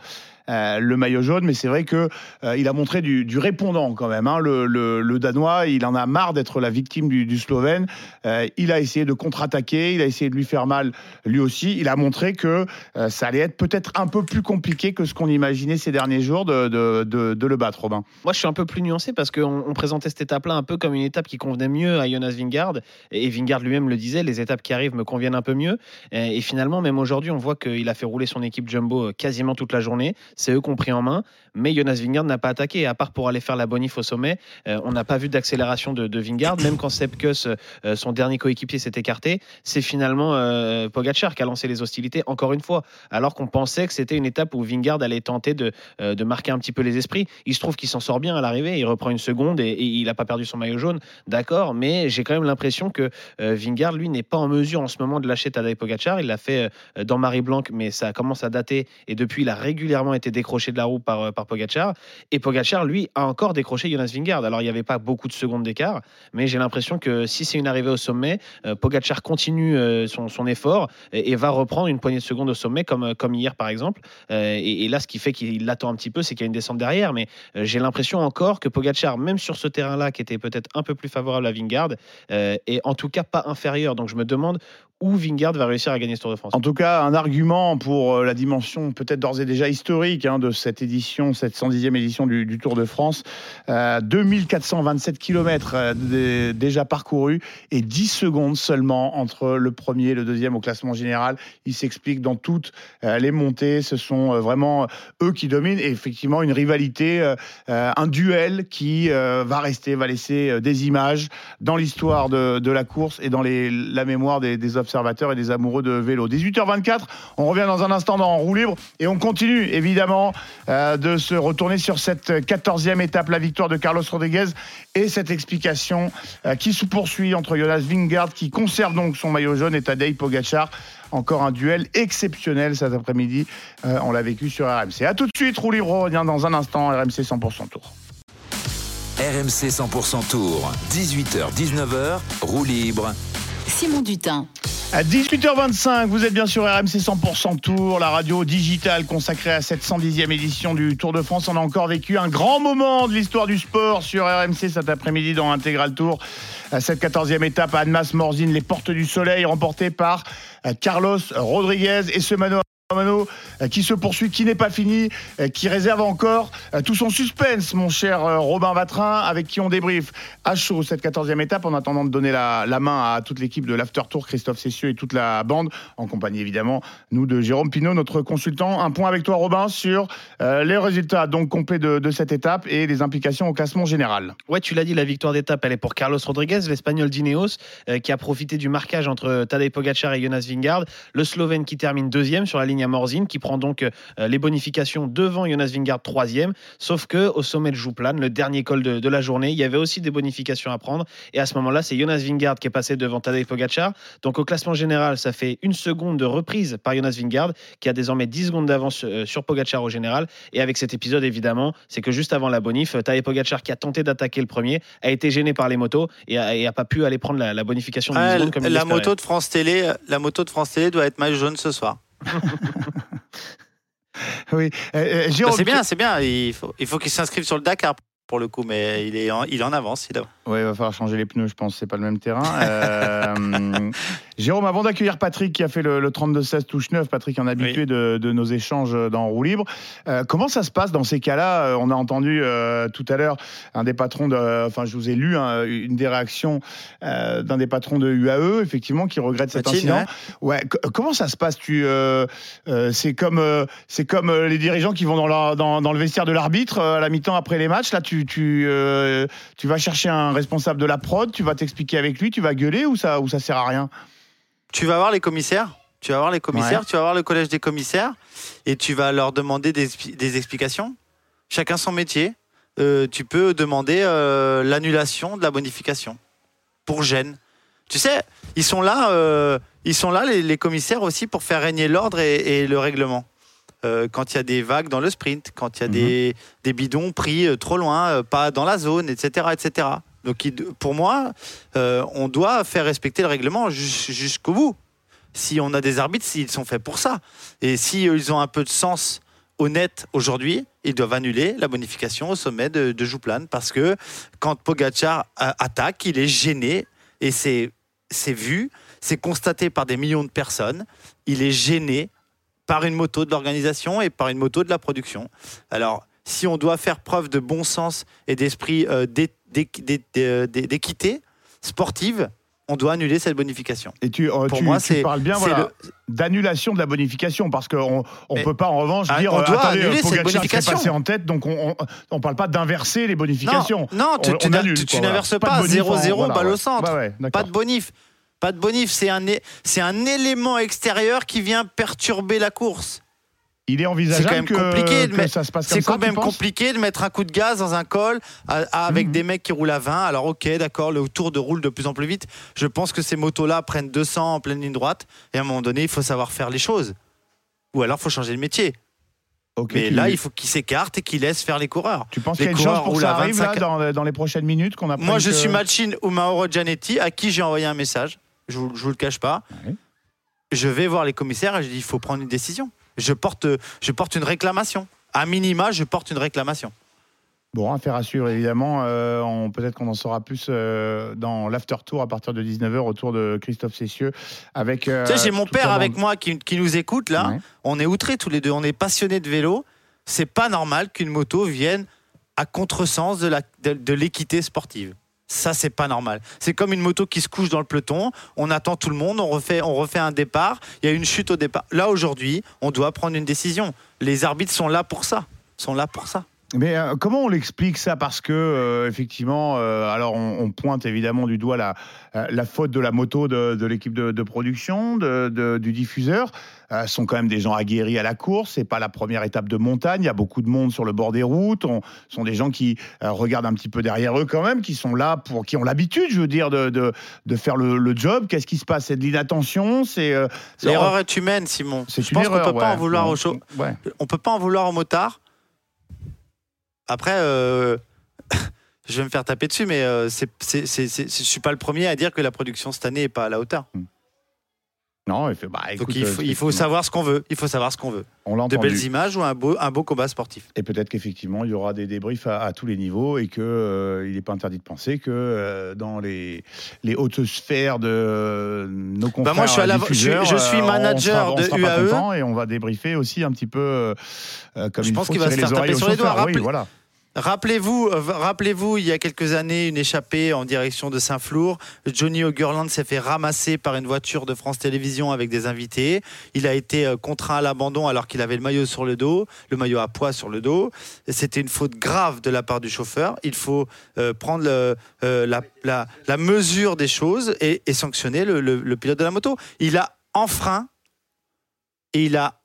euh, le maillot jaune, mais c'est vrai que euh, il a montré du, répondant quand même. hein. Le, Danois, il en a marre d'être la victime du, Slovène. Euh, il a essayé de contre-attaquer, il a essayé de lui faire mal lui aussi. Il a montré que euh, ça allait être peut-être un peu plus compliqué que ce qu'on imaginait ces derniers jours de, le battre, Robin. Moi, je suis un peu plus nuancé parce qu'on on présentait cette étape-là un peu comme une étape qui convenait mieux à Jonas Vingard. Et Vingard lui-même le disait, les étapes qui arrivent me conviennent un peu mieux. Et, finalement, même aujourd'hui, on voit qu'il a fait rouler son équipe Jumbo quasiment toute la journée. C'est eux qu'on pris en main. Mais Jonas Vingard n'a pas attaqué. À part pour aller faire la bonif au sommet, euh, on n'a pas vu d'accélération de, Vingard. Même quand Sepp Kuss, euh, son dernier coéquipier, s'est écarté, c'est finalement euh, Pogacar qui a lancé les hostilités encore une fois. Alors qu'on pensait que c'était une étape où Vingard allait tenter de, euh, de marquer un petit peu les esprits. Il se trouve qu'il s'en sort bien à l'arrivée. Il reprend une seconde et, et il n'a pas perdu son maillot jaune. D'accord, mais j'ai quand même l'impression que Vingard, lui, n'est pas en mesure en ce moment de lâcher Tadej Pogacar. Il l'a fait dans Marie Blanc, mais ça commence à dater. Et depuis, il a régulièrement été décroché de la roue par, euh, par Pogacar. Et Pogacar, lui, a encore décroché Jonas Vingard. Alors, il n'y avait pas beaucoup de secondes d'écart, mais j'ai l'impression que si c'est une arrivée au sommet, euh, Pogacar continue euh, son, son effort et, va reprendre une poignée de secondes au sommet, comme, comme hier, par exemple. Et, et là, ce qui fait qu'il l'attend un petit peu, c'est qu'il y a une descente derrière. Mais j'ai l'impression encore que Pogacar, même sur ce terrain-là, qui était peut-être un peu plus favorable à Vingard, est en tout cas pas inférieur. Donc, je me demande où Vingard va réussir à gagner ce Tour de France. En tout cas, un argument pour euh, la dimension peut-être d'ores et déjà historique hein, de cette édition, cette 110e édition du, Tour de France. Euh, 2427 km déjà parcourus et 10 secondes seulement entre le premier et le deuxième au classement général. Il s'explique dans toutes euh, les montées. Ce sont euh, vraiment eux qui dominent et effectivement une rivalité, euh, euh, un duel qui euh, va rester, va laisser euh, des images dans l'histoire de, la course et dans la mémoire des, des observateurs et des amoureux de vélo. 18h24, on revient dans un instant dans roue libre et on continue évidemment euh, de se retourner sur cette 14e étape, la victoire de Carlos Rodriguez et cette explication euh, qui se poursuit entre Jonas Vingard qui conserve donc son maillot jaune et Tadej Pogacar. Encore un duel exceptionnel cet après-midi. Euh, on l'a vécu sur RMC. A tout de suite, roue libre revient dans un instant. RMC 100% tour. RMC 100% Tour, 18h-19h, roue libre. Simon Dutin. À 18h25, vous êtes bien sur RMC 100% Tour, la radio digitale consacrée à cette 110e édition du Tour de France. On a encore vécu un grand moment de l'histoire du sport sur RMC cet après-midi dans Intégral Tour. Cette 14e étape à Annemasse Morzine, les portes du soleil remportées par euh, Carlos Rodriguez et ce mano Mano euh, qui se poursuit, qui n'est pas fini, euh, qui réserve encore euh, tout son suspense, mon cher euh, Robin Vatrin, avec qui on débrief à chaud cette 14e étape en attendant de donner la, main à toute l'équipe de l'After Tour, Christophe Cessieux et toute la bande, en compagnie évidemment, nous de Jérôme Pinault, notre consultant. Un point avec toi, Robin, sur euh, les résultats donc complets de, cette étape et les implications au classement général. Ouais, tu l'as dit, la victoire d'étape, elle est pour Carlos Rodriguez, l'Espagnol d'Ineos, euh, qui a profité du marquage entre Tadej Pogacar et Jonas Vingard. Le Slovène qui termine deuxième sur la ligne à Morzine, qui prend donc euh, les bonifications devant Jonas Vingard troisième. Sauf que au sommet de Jouplane, le dernier col de, de la journée, il y avait aussi des bonifications à prendre. Et à ce moment-là, c'est Jonas Vingard qui est passé devant Tadej Pogacar. Donc au classement général, ça fait une seconde de reprise par Jonas Vingard, qui a désormais 10 secondes d'avance euh, sur Pogacar au général. Et avec cet épisode, évidemment, c'est que juste avant la bonif, Tadej Pogacar, qui a tenté d'attaquer le premier, a été gêné par les motos et a, et a pas pu aller prendre la, la bonification de 10 Ah, secondes comme il la moto de France Télé, la moto de France Télé doit être maillot jaune ce soir. Oui, Euh, euh, Bah, Jérôme, c'est bien, c'est bien. Il faut, il faut qu'il s'inscrive sur le Dakar pour le coup, mais il est en, il est en avance. Ouais, il va falloir changer les pneus, je pense, c'est pas le même terrain. *laughs* Euh, Jérôme, avant d'accueillir Patrick qui a fait le, le 32-16 touche 9, Patrick, un habitué Oui. de, de nos échanges dans Roue Libre, euh, comment ça se passe dans ces cas-là? Euh, On a entendu euh, tout à l'heure un des patrons, de, enfin je vous ai lu hein, une des réactions euh, d'un des patrons de UAE, effectivement, qui regrette cet Patine, incident. Ouais. c- comment ça se passe? Tu, c'est comme, c'est comme les dirigeants qui vont dans, dans, dans le vestiaire de l'arbitre à la mi-temps après les matchs. Là, tu, tu, tu vas chercher un responsable de la prod, tu vas t'expliquer avec lui, tu vas gueuler ou ça, ou ça sert à rien? Tu vas voir les commissaires. Tu vas voir les commissaires. Ouais. Tu vas voir le collège des commissaires et tu vas leur demander des, expli- des explications. Chacun son métier. Euh, tu peux demander euh, l'annulation de la bonification pour gêne. Tu sais, ils sont là, euh, ils sont là les, les commissaires aussi pour faire régner l'ordre et, et le règlement. quand il y a des vagues dans le sprint, quand il y a Mhm. des, des bidons pris trop loin, pas dans la zone, etc. etc. Donc pour moi, euh, on doit faire respecter le règlement jus- jusqu'au bout. Si on a des arbitres, s'ils sont faits pour ça. Et si euh, ont un peu de sens honnête aujourd'hui, ils doivent annuler la bonification au sommet de, de Jouplane parce que quand Pogacar attaque, il est gêné et c'est vu, c'est constaté par des millions de personnes. Il est gêné par une moto de l'organisation et par une moto de la production. Alors, si on doit faire preuve de bon sens et d'esprit euh, d'é- d'é- d'é- d'é- d'é- d'équité sportive, on doit annuler cette bonification. Et tu, euh, Pour tu- moi, tu parles bien voilà, d'annulation de la bonification parce qu'on on Mais- peut pas en revanche Ah, dire on euh, doit attendez, annuler cette bonification. passé en tête donc on, on parle pas d'inverser les bonifications. Non, non, tu, voilà. n'inverses Pas de pas. bonif en- 0-0, voilà, balle ouais. au centre. Ouais, pas de bonif. Pas de bonif. C'est un, é- c'est un élément extérieur qui vient perturber la course. Il est envisageable C'est quand même que, compliqué de que mettre- ça se passe comme C'est quand même compliqué de mettre un coup de gaz dans un col à- à- avec Mhm. des mecs qui roulent à 20. Alors ok, d'accord, le tour de roule de plus en plus vite. Je pense que ces motos-là prennent 200 en pleine ligne droite. Et à un moment donné, il faut savoir faire les choses. Ou alors, il faut changer de métier. Ok, Mais là, il faut qu'ils s'écartent et qu'ils laissent faire les coureurs. Tu penses qu'il y a une chance pour que ça arrive là, 25. dans, dans les prochaines minutes qu'on apprenne Moi, je que- suis Machine ou Mauro Gianetti, à qui j'ai envoyé un message. Je vous, je vous le cache pas. Ouais. Je vais voir les commissaires et je dis il faut prendre une décision. Je porte, je porte une réclamation. À minima, je porte une réclamation. Bon, affaire à suivre évidemment. Euh, on- Peut-être qu'on en saura plus euh, dans l'after tour à partir de 19h autour de Christophe Cessieux. Avec, euh, tu sais, j'ai mon père avec bande- moi qui, qui nous écoute là. Ouais. On est outrés tous les deux. On est passionnés de vélo. C'est pas normal qu'une moto vienne à contresens de la- de, de l'équité sportive. Ça, c'est pas normal. C'est comme une moto qui se couche dans le peloton. On attend tout le monde, on refait, un départ. Il y a une chute au départ. Là, aujourd'hui, on doit prendre une décision. Les arbitres sont là pour ça. Sont là pour ça. Mais euh, comment on l'explique ça? Parce que euh, effectivement, euh, alors on, on pointe évidemment du doigt la, la faute de la moto de, de l'équipe de, de production, de- du diffuseur. Ce sont quand même des gens aguerris à la course. C'est pas la première étape de montagne. Il y a beaucoup de monde sur le bord des routes. On, ce sont des gens qui regardent un petit peu derrière eux quand même, qui sont là pour, qui ont l'habitude, je veux dire, de, faire le, le job. Qu'est-ce qui se passe? C'est de l'inattention. C'est L'erreur est humaine, Simon. C'est Je pense qu'on peut pas en vouloir. Ouais. On peut pas en vouloir au motard. Après, euh, *laughs* je vais me faire taper dessus, mais euh, c'est, je suis pas le premier à dire que la production cette année est pas à la hauteur. Non, il fait. Bah, écoute, Donc il faut, euh, il faut savoir ce qu'on veut. Il faut savoir ce qu'on veut. On l'a De entendu. belles images ou un beau, un beau combat sportif. Et peut-être qu'effectivement, il y aura des débriefs à, à tous les niveaux et qu'il n'est pas interdit de penser que euh, dans les, les hautes sphères de euh, nos confrères Bah, moi, je suis à la- diffuseurs, je suis- je suis euh, on manager sera- on de sera pas UAE. content et on va débriefer aussi un petit peu euh, euh, comme Je il pense faut qu'il va se faire oreilles taper aux sur les doigts. chauffeurs. Oui, Rappelez- voilà. Rappelez-vous, euh, rappelez-vous, il y a quelques années, une échappée en direction de Saint-Flour. Johnny O'Gurland s'est fait ramasser par une voiture de France Télévisions avec des invités. Il a été euh, contraint à l'abandon alors qu'il avait le maillot sur le dos, le maillot à poids sur le dos. C'était une faute grave de la part du chauffeur. Il faut euh, prendre la, mesure des choses et, sanctionner le, pilote de la moto. Il a enfreint et il a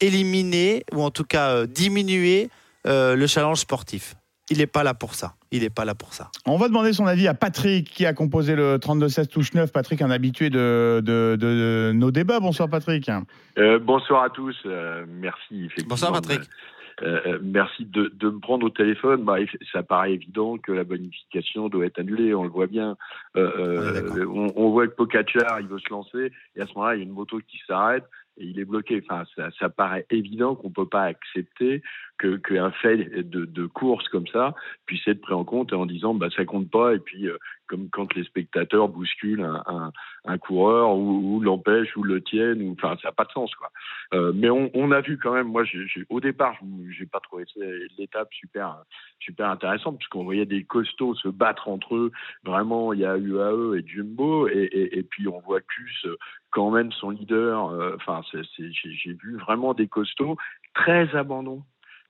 éliminé, ou en tout cas diminué, euh, le challenge sportif. Il n'est pas là pour ça. Il n'est pas là pour ça. On va demander son avis à Patrick qui a composé le 32-16 touche 9. Patrick, un habitué de, de- de nos débats. Bonsoir Patrick. Euh, bonsoir à tous. euh, merci. Bonsoir, Patrick. Euh, merci de, de me prendre au téléphone. Bah, ça paraît évident que la bonification doit être annulée. On le voit bien. Euh, on voit que Pocacar, il veut se lancer, et à ce moment-là, il y a une moto qui s'arrête il est bloqué. Enfin, ça, ça paraît évident qu'on peut pas accepter que qu'un fait de, de course comme ça puisse être pris en compte en disant bah ça compte pas. Et puis, euh, comme quand les spectateurs bousculent un, coureur ou, l'empêchent ou le tiennent, ou enfin, ça n'a pas de sens quoi. Euh, mais on, a vu quand même. Moi, au départ, j'ai pas trouvé l'étape super super intéressante puisqu'on voyait des costauds se battre entre eux. Vraiment, il y a UAE et Jumbo et, puis on voit Cus euh, quand même son leader. euh, Enfin, j'ai vu vraiment des costauds très abandon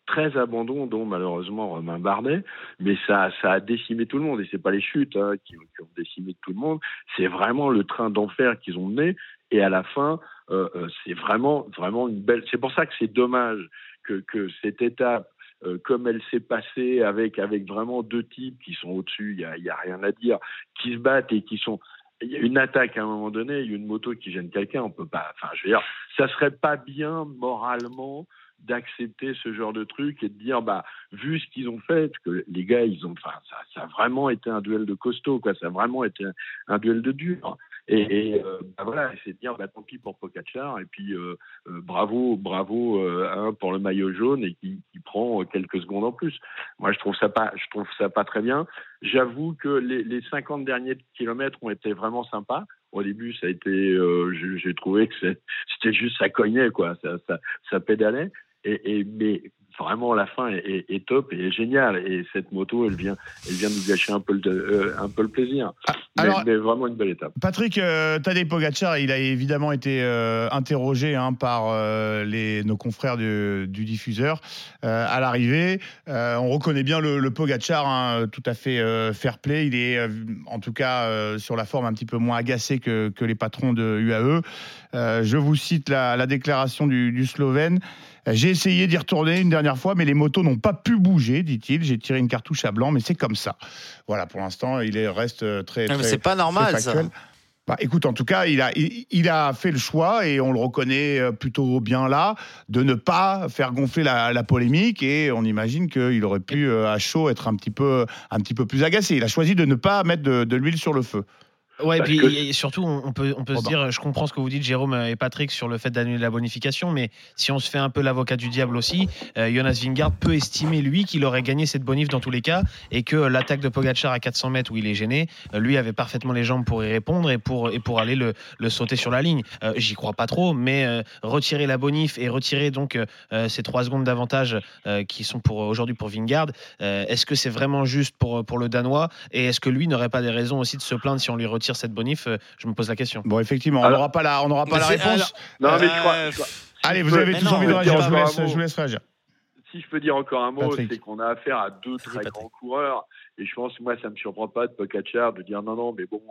très abandon, dont malheureusement Romain Bardet, mais ça, ça a décimé tout le monde, et c'est pas les chutes hein, qui, ont décimé tout le monde, c'est vraiment le train d'enfer qu'ils ont mené, et à la fin, euh, euh, c'est vraiment, vraiment une belle. C'est pour ça que c'est dommage que, cette étape, euh, comme elle s'est passée avec avec vraiment deux types qui sont au-dessus, il y a, a rien à dire, qui se battent et qui sont il y a une attaque à un moment donné, il y a une moto qui gêne quelqu'un, on peut pas. Enfin, je veux dire, ça serait pas bien moralement d'accepter ce genre de truc et de dire bah vu ce qu'ils ont fait que les gars ils ont enfin ça, ça a vraiment été un duel de costaud quoi. Ça a vraiment été un, un duel de dur et, et euh, bah voilà c'est de dire bah tant pis pour Pogacar et puis euh, euh, bravo bravo euh, hein, pour le maillot jaune et qui, qui prend quelques secondes en plus. Moi je trouve ça pas je trouve ça pas très bien. J'avoue que les, les 50 derniers kilomètres ont été vraiment sympas. Au début, ça a été, euh, j'ai trouvé que c'était juste ça cognait quoi, ça, ça, ça pédalait. Et, et, mais vraiment la fin est, est, est, top et est géniale et cette moto elle vient elle vient nous gâcher un peu le euh, un peu le plaisir Ah, mais, alors- mais vraiment une belle étape Patrick euh, Tadej Pogacar, il a évidemment été euh, interrogé hein, par euh, les, nos confrères du, du diffuseur à l'arrivée. On reconnaît bien le, le Pogacar, hein, tout à fait fair play. Il est en tout cas sur la forme un petit peu moins agacé que, que les patrons de UAE. Je vous cite la, la déclaration du, du Slovène. J'ai essayé d'y retourner une dernière fois, mais les motos n'ont pas pu bouger, dit-il. J'ai tiré une cartouche à blanc, mais c'est comme ça. Voilà, pour l'instant, il est- reste euh, très. Ah, très- c'est pas normal, ça. Bah, écoute, en tout cas, il a, il, il a fait le choix et on le reconnaît euh, plutôt bien là de ne pas faire gonfler la, la polémique et on imagine qu'il aurait pu euh, à chaud être un petit peu, un petit peu plus agacé. Il a choisi de ne pas mettre de, de l'huile sur le feu. Ouais, puis que- et surtout, on peut, on peut se dire, je comprends ce que vous dites, Jérôme et Patrick, sur le fait d'annuler la bonification, mais si on se fait un peu l'avocat du diable aussi, euh, Jonas Vingard peut estimer, lui, qu'il aurait gagné cette bonif dans tous les cas, et que l'attaque de Pogacar à 400 mètres où il est gêné, euh, lui avait parfaitement les jambes pour y répondre et pour, et pour aller le, le sauter sur la ligne. Euh, J'y crois pas trop, mais euh, retirer la bonif et retirer donc ces 3 secondes d'avantage qui sont pour aujourd'hui pour Vingard, est-ce que c'est vraiment juste pour, pour le Danois? Et est-ce que lui n'aurait pas des raisons aussi de se plaindre si on lui retire cette bonif Euh, Je me pose la question. Bon, effectivement, on n'aura pas la, on n'aura pas Mais la c'est- réponse. non mais je crois, je crois- Allez, vous peux- avez tous non, envie de réagir. Je vous laisse, je vous laisse réagir. si je peux dire encore un mot, c'est qu'on a affaire à deux très Patrick. grands coureurs. Et je pense, moi, ça me surprend pas de Pogacar de dire non, non, mais bon,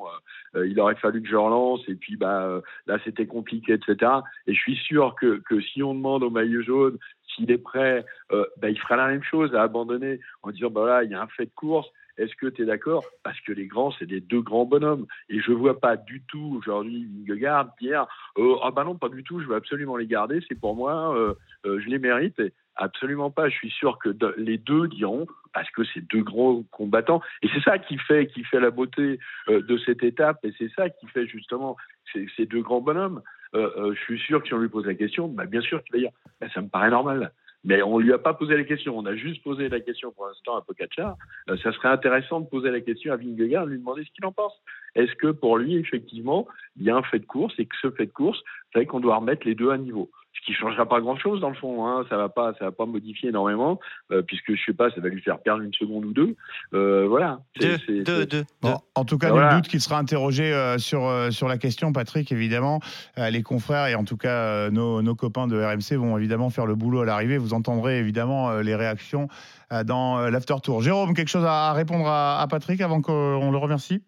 euh, euh, il aurait fallu que je relance. Et puis, bah, là, c'était compliqué, etc. Et je suis sûr que, que si on demande au maillot jaune s'il est prêt, euh, bah, il fera la même chose à abandonner en disant, bah là, il y a un fait de course. Est-ce que tu es d'accord? Parce que les grands, c'est des deux grands bonhommes. Et je vois pas du tout aujourd'hui Vingegaard dire euh, Ah bah non, pas du tout, je veux absolument les garder, c'est pour moi, euh, euh, je les mérite. Et absolument pas. Je suis sûr que les deux diront parce que c'est deux grands combattants. Et c'est ça qui fait, qui fait la beauté euh, de cette étape. Et c'est ça qui fait justement ces, deux grands bonhommes. Je suis sûr que si on lui pose la question, bah, bien sûr qu'il va dire bah, ça me paraît normal. Mais on lui a pas posé la question. On a juste posé la question pour l'instant à Pogacar. Euh, ça serait intéressant de poser la question à Vingegaard, lui demander ce qu'il en pense. Est-ce que pour lui, effectivement, il y a un fait de course et que ce fait de course fait qu'on doit remettre les deux à niveau? Ce qui changera pas grand chose dans le fond hein. ça va pas ça va pas modifier énormément euh, puisque je sais pas ça va lui faire perdre une seconde ou deux euh, voilà Deux, c'est- deux, c'est- deux. Bon, en tout cas, Voilà. nul doute qu'il sera interrogé euh, sur, euh, sur la question, Patrick, évidemment. Euh, les confrères et en tout cas euh, nos, nos copains de RMC vont évidemment faire le boulot à l'arrivée. Vous entendrez évidemment euh, les réactions euh, dans euh, l'after tour. Jérôme, quelque chose à à répondre à, à Patrick avant qu'on le remercie?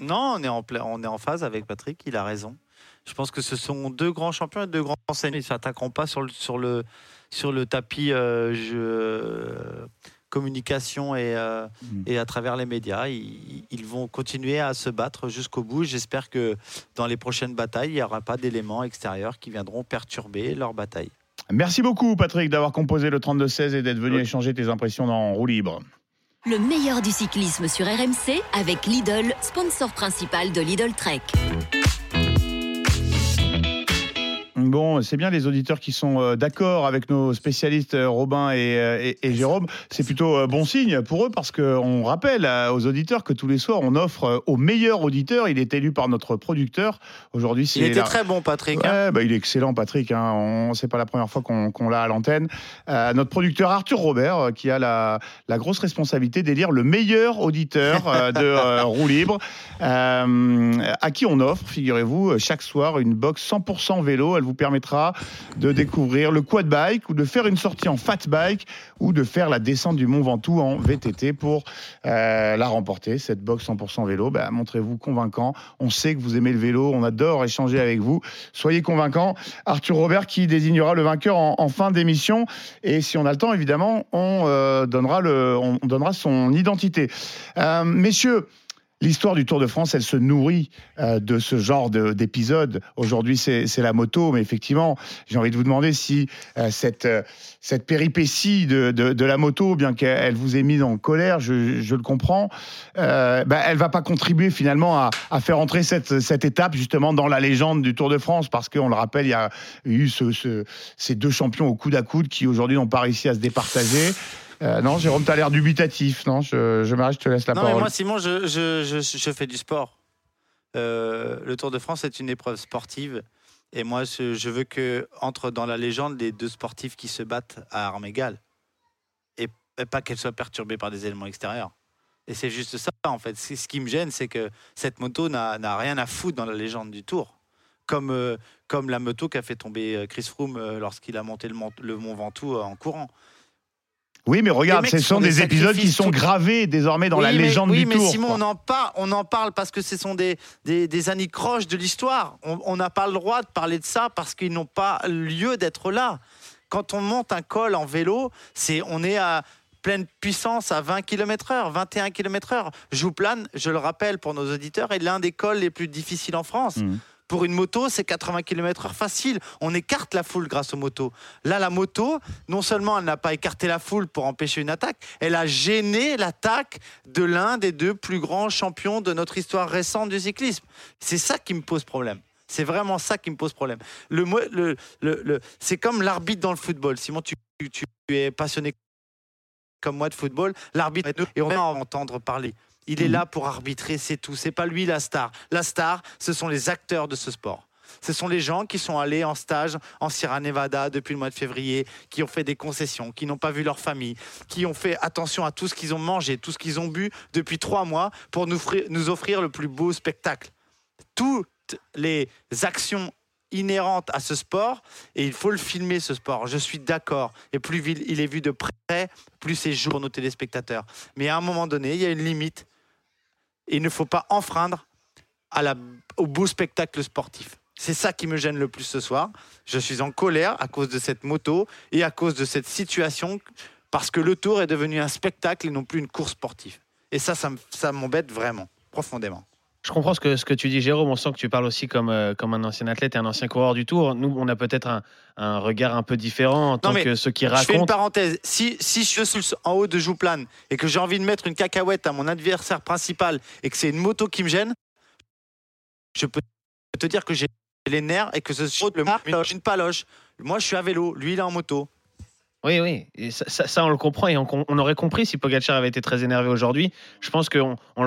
Non, on est, en pla- on est en phase avec Patrick, il a raison. Je pense que ce sont deux grands champions et deux grands enseignants. Ils ne s'attaqueront pas sur le, sur le, sur le tapis euh, jeu, communication et, euh, et à travers les médias. Ils, ils vont continuer à se battre jusqu'au bout. J'espère que dans les prochaines batailles, il n'y aura pas d'éléments extérieurs qui viendront perturber leur bataille. Merci beaucoup, Patrick, d'avoir composé le 32-16 et d'être venu échanger tes impressions dans Roue Libre. Le meilleur du cyclisme sur RMC avec Lidl, sponsor principal de Lidl Trek. Bon, c'est bien les auditeurs qui sont euh, d'accord avec nos spécialistes euh, Robin et, euh, et- et Jérôme. C'est plutôt bon signe pour eux parce qu'on rappelle aux auditeurs que tous les soirs, on offre au meilleur auditeur. Il est élu par notre producteur. Aujourd'hui, c'est Il était la- très bon, Patrick. hein. Bah, il est excellent, Patrick. Hein. On, c'est pas la première fois qu'on, l'a à l'antenne. Euh, notre producteur Arthur Robert, qui a la, la grosse responsabilité d'élire le meilleur auditeur de euh, *laughs* Roue Libre, euh, à qui on offre, figurez-vous, chaque soir une box 100% vélo. Elle vous permettra de découvrir le quad bike ou de faire une sortie en fat bike ou de faire la descente du Mont Ventoux en VTT pour euh, la remporter. Cette box 100% vélo, bah, montrez-vous convaincant. On sait que vous aimez le vélo, on adore échanger avec vous. Soyez convaincant. Arthur Robert qui désignera le vainqueur en, fin d'émission. Et si on a le temps, évidemment, on, euh, donnera son identité. Euh, messieurs, L'histoire du Tour de France, elle se nourrit euh, de ce genre de- d'épisode. Aujourd'hui, c'est la moto, mais effectivement, j'ai envie de vous demander si euh, cette, euh, cette péripétie de, de, la moto, bien qu'elle elle vous ait mis en colère, je, le comprends, bah, elle va pas contribuer finalement à, faire entrer cette, cette étape justement dans la légende du Tour de France, parce qu'on le rappelle, il y a eu ce, ce- ces deux champions au coude à coude qui aujourd'hui n'ont pas réussi à se départager. Euh, non, Jérôme, tu as l'air dubitatif. Non, je, je m'arrête, je te laisse la non, mais parole. moi, Simon, je, je, je, fais du sport. Euh, le Tour de France est une épreuve sportive. Et moi, je, veux que entre dans la légende les deux sportifs qui se battent à armes égales. Et, et pas qu'elles soient perturbées par des éléments extérieurs. Et c'est juste ça, en fait. Ce qui me gêne, c'est que cette moto n'a rien à foutre dans la légende du Tour. Comme, euh, comme la moto qu'a fait tomber Chris Froome lorsqu'il a monté le, mont- le Mont Ventoux en courant. Oui, mais regarde, ce sont des, des épisodes qui sont gravés désormais dans oui, la mais- légende oui, du mais Tour. Simon, quoi. on en, parle, on en parle parce que ce sont des, des, des anicroches de l'histoire. On n'a pas le droit de parler de ça parce qu'ils n'ont pas lieu d'être là. Quand on monte un col en vélo, c'est on est à pleine puissance à 20 km/h, 21 km/h. Jouplane, je le rappelle pour nos auditeurs, est l'un des cols les plus difficiles en France. Mhm. Pour une moto, c'est 80 km/h facile. On écarte la foule grâce aux motos. Là, la moto, non seulement elle n'a pas écarté la foule pour empêcher une attaque, elle a gêné l'attaque de l'un des deux plus grands champions de notre histoire récente du cyclisme. C'est ça qui me pose problème. C'est vraiment ça qui me pose problème. Le, le, le- c'est comme l'arbitre dans le football. Simon, tu, tu- tu es passionné comme moi de football. L'arbitre, et on va en entendre parler. Il est là pour arbitrer, c'est tout. C'est pas lui la star. La star, ce sont les acteurs de ce sport. Ce sont les gens qui sont allés en stage en Sierra Nevada depuis le mois de février, qui ont fait des concessions, qui n'ont pas vu leur famille, qui ont fait attention à tout ce qu'ils ont mangé, tout ce qu'ils ont bu depuis trois mois pour nous offrir, nous offrir le plus beau spectacle. Toutes les actions inhérentes à ce sport, et il faut le filmer ce sport. Je suis d'accord. Et plus il est vu de près, plus c'est jour pour nos téléspectateurs. Mais à un moment donné, il y a une limite. Il ne faut pas enfreindre au beau spectacle sportif. C'est ça qui me gêne le plus ce soir. Je suis en colère à cause de cette moto et à cause de cette situation, parce que le tour est devenu un spectacle et non plus une course sportive. Et ça, ça m'embête vraiment, profondément. Je comprends ce que, ce que tu dis, Jérôme. On sent que tu parles aussi comme, euh, comme un ancien athlète et un ancien coureur du Tour. Nous, on a peut-être un, un regard un peu différent en tant mais que ceux qui Je fais une racontent. parenthèse. Si, si je suis en haut de Jouplane et que j'ai envie de mettre une cacahuète à mon adversaire principal et que c'est une moto qui me gêne, je peux te dire que j'ai les nerfs et que ce soit le une paloche. Moi, je suis à vélo. Lui, il est en moto. Oui, oui, ça, on le comprend et on, aurait compris si Pogacar avait été très énervé aujourd'hui. Je pense qu'on on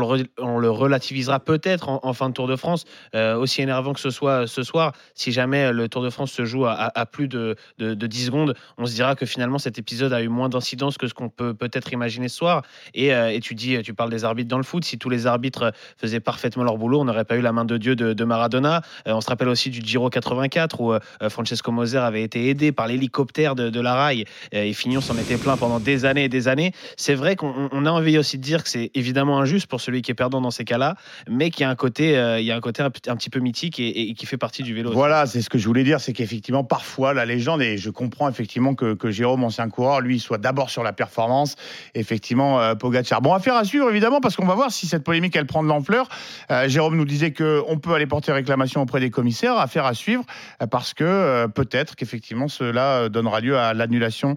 le, relativisera peut-être en, fin de Tour de France, euh, aussi énervant que ce soit ce soir. Si jamais le Tour de France se joue à, plus de, de, de 10 secondes, on se dira que finalement cet épisode a eu moins d'incidence que ce qu'on peut peut-être imaginer ce soir. Et, euh, et tu dis, tu parles des arbitres dans le foot. Si tous les arbitres faisaient parfaitement leur boulot, on n'aurait pas eu la main de Dieu de, Maradona. Euh, on se rappelle aussi du Giro 84 où Francesco Moser avait été aidé par l'hélicoptère de, de la rail euh, et Fignon s'en était plein pendant des années et des années. C'est vrai qu'on on a envie aussi de dire que c'est évidemment injuste pour celui qui est perdant dans ces cas-là, mais qu'il y a un côté, euh, il y a un côté un, petit peu mythique et, qui fait partie du vélo. Voilà, c'est ce que je voulais dire, c'est qu'effectivement, parfois, la légende, et je comprends effectivement que, Jérôme, ancien coureur, lui, soit d'abord sur la performance, effectivement, euh, Pogacar. Bon, affaire à suivre, évidemment, parce qu'on va voir si cette polémique, elle prend de l'ampleur. Euh, Jérôme nous disait qu'on peut aller porter réclamation auprès des commissaires, affaire à suivre, euh, parce que euh, peut-être qu'effectivement, cela euh, donnera lieu à l'annulation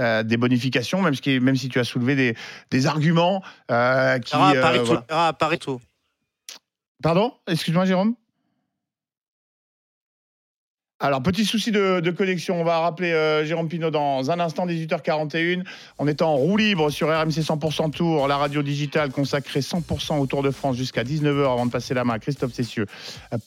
euh, des bonifications, même, ce qui est- même si tu as soulevé des, des arguments euh, qui... Euh, Paris, tout. voilà. Ah, Paris, tout. Pardon? Excuse-moi, Jérôme? Alors, petit souci de, connexion. On va rappeler euh, Jérôme Pinault dans un instant, 18h41. On est en roue libre sur RMC 100% Tour, la radio digitale consacrée 100% au Tour de France jusqu'à 19h avant de passer la main à Christophe Cessieux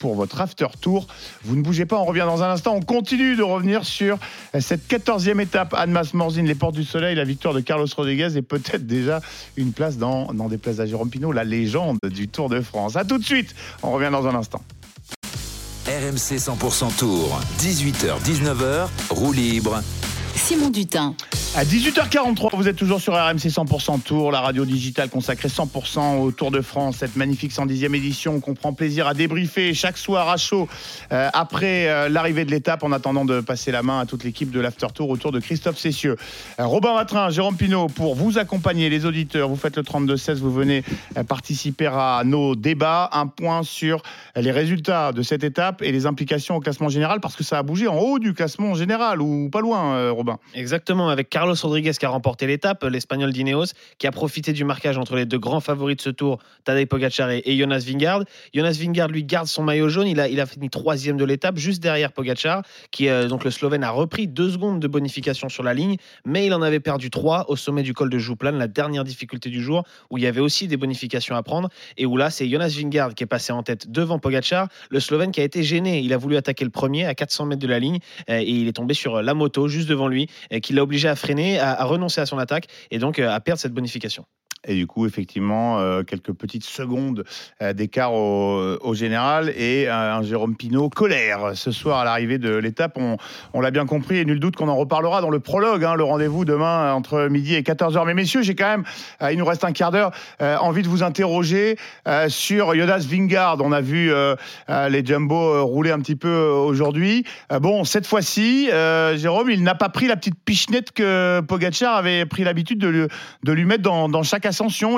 pour votre after tour. Vous ne bougez pas, on revient dans un instant. On continue de revenir sur cette 14e étape. Annemasse Morzine, les Portes du Soleil, la victoire de Carlos Rodriguez et peut-être déjà une place dans, dans des places à Jérôme Pinault, la légende du Tour de France. A tout de suite, on revient dans un instant. RMC 100% Tour, 18h-19h, roue libre. Simon Dutin. À 18h43, vous êtes toujours sur RMC 100% Tour, la radio digitale consacrée 100% au Tour de France, cette magnifique 110e édition qu'on prend plaisir à débriefer chaque soir à chaud euh, après euh, l'arrivée de l'étape en attendant de passer la main à toute l'équipe de l'After Tour autour de Christophe Cessieux. Euh, Robin Matrin, Jérôme Pinault pour vous accompagner les auditeurs. Vous faites le 32-16, vous venez participer à nos débats. Un point sur les résultats de cette étape et les implications au classement général parce que ça a bougé en haut du classement général ou pas loin, euh, Exactement, avec Carlos Rodriguez qui a remporté l'étape, l'Espagnol d'Ineos, qui a profité du marquage entre les deux grands favoris de ce tour, Tadej Pogacar et, et Jonas Vingard. Jonas Vingard, lui, garde son maillot jaune. Il a, il a fini troisième de l'étape, juste derrière Pogacar, qui, euh, donc le Slovène, a repris deux secondes de bonification sur la ligne, mais il en avait perdu trois au sommet du col de Jouplan, la dernière difficulté du jour, où il y avait aussi des bonifications à prendre, et où là, c'est Jonas Vingard qui est passé en tête devant Pogacar, le Slovène qui a été gêné. Il a voulu attaquer le premier à 400 mètres de la ligne, euh, et il est tombé sur la moto juste devant lui, qui l'a obligé à freiner, à, à renoncer à son attaque, et donc euh, à perdre cette bonification. Et du coup, effectivement, euh, quelques petites secondes euh, d'écart au, général et euh, un Jérôme Pinault colère ce soir à l'arrivée de l'étape. On, l'a bien compris et nul doute qu'on en reparlera dans le prologue, hein, le rendez-vous demain entre midi et 14h. Mais messieurs, j'ai quand même, il nous reste un quart d'heure, envie de vous interroger sur Jonas Vingard. On a vu les Jumbo rouler un petit peu aujourd'hui. Bon, cette fois-ci, Jérôme, il n'a pas pris la petite pichenette que Pogacar avait pris l'habitude de lui mettre dans, dans chaque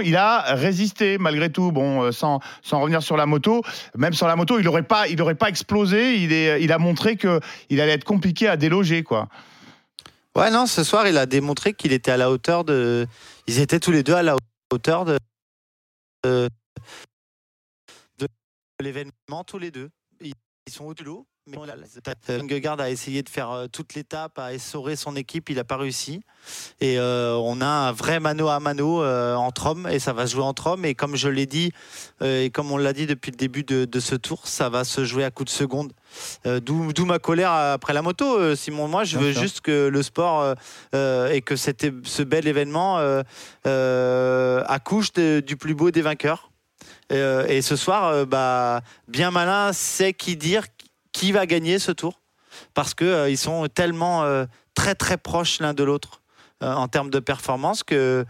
Il a résisté malgré tout. Bon, euh, sans, sans revenir sur la moto, même sans la moto, il n'aurait pas, pas explosé. Il, est, il a montré que il allait être compliqué à déloger, quoi. Ouais, non, ce soir, il a démontré qu'il était à la hauteur de. Ils étaient tous les deux à la hauteur de, de, l'événement, tous les deux. Ils sont au de l'eau. Mais a essayé de faire euh, toute l'étape, a essoré son équipe, il n'a pas réussi. Et euh, on a un vrai mano à mano euh, entre hommes, et ça va se jouer entre hommes. Et comme je l'ai dit, euh, et comme on l'a dit depuis le début de, de ce tour, ça va se jouer à coups de seconde. D'où ma colère après la moto, Simon. Moi, je veux juste que le sport et que ce bel événement accouche de- du plus beau des vainqueurs. Euh, et ce soir, euh, bah, bien malin sait qui dire qui va gagner ce tour, parce que euh, ils sont tellement euh, très très proches l'un de l'autre euh, en termes de performance que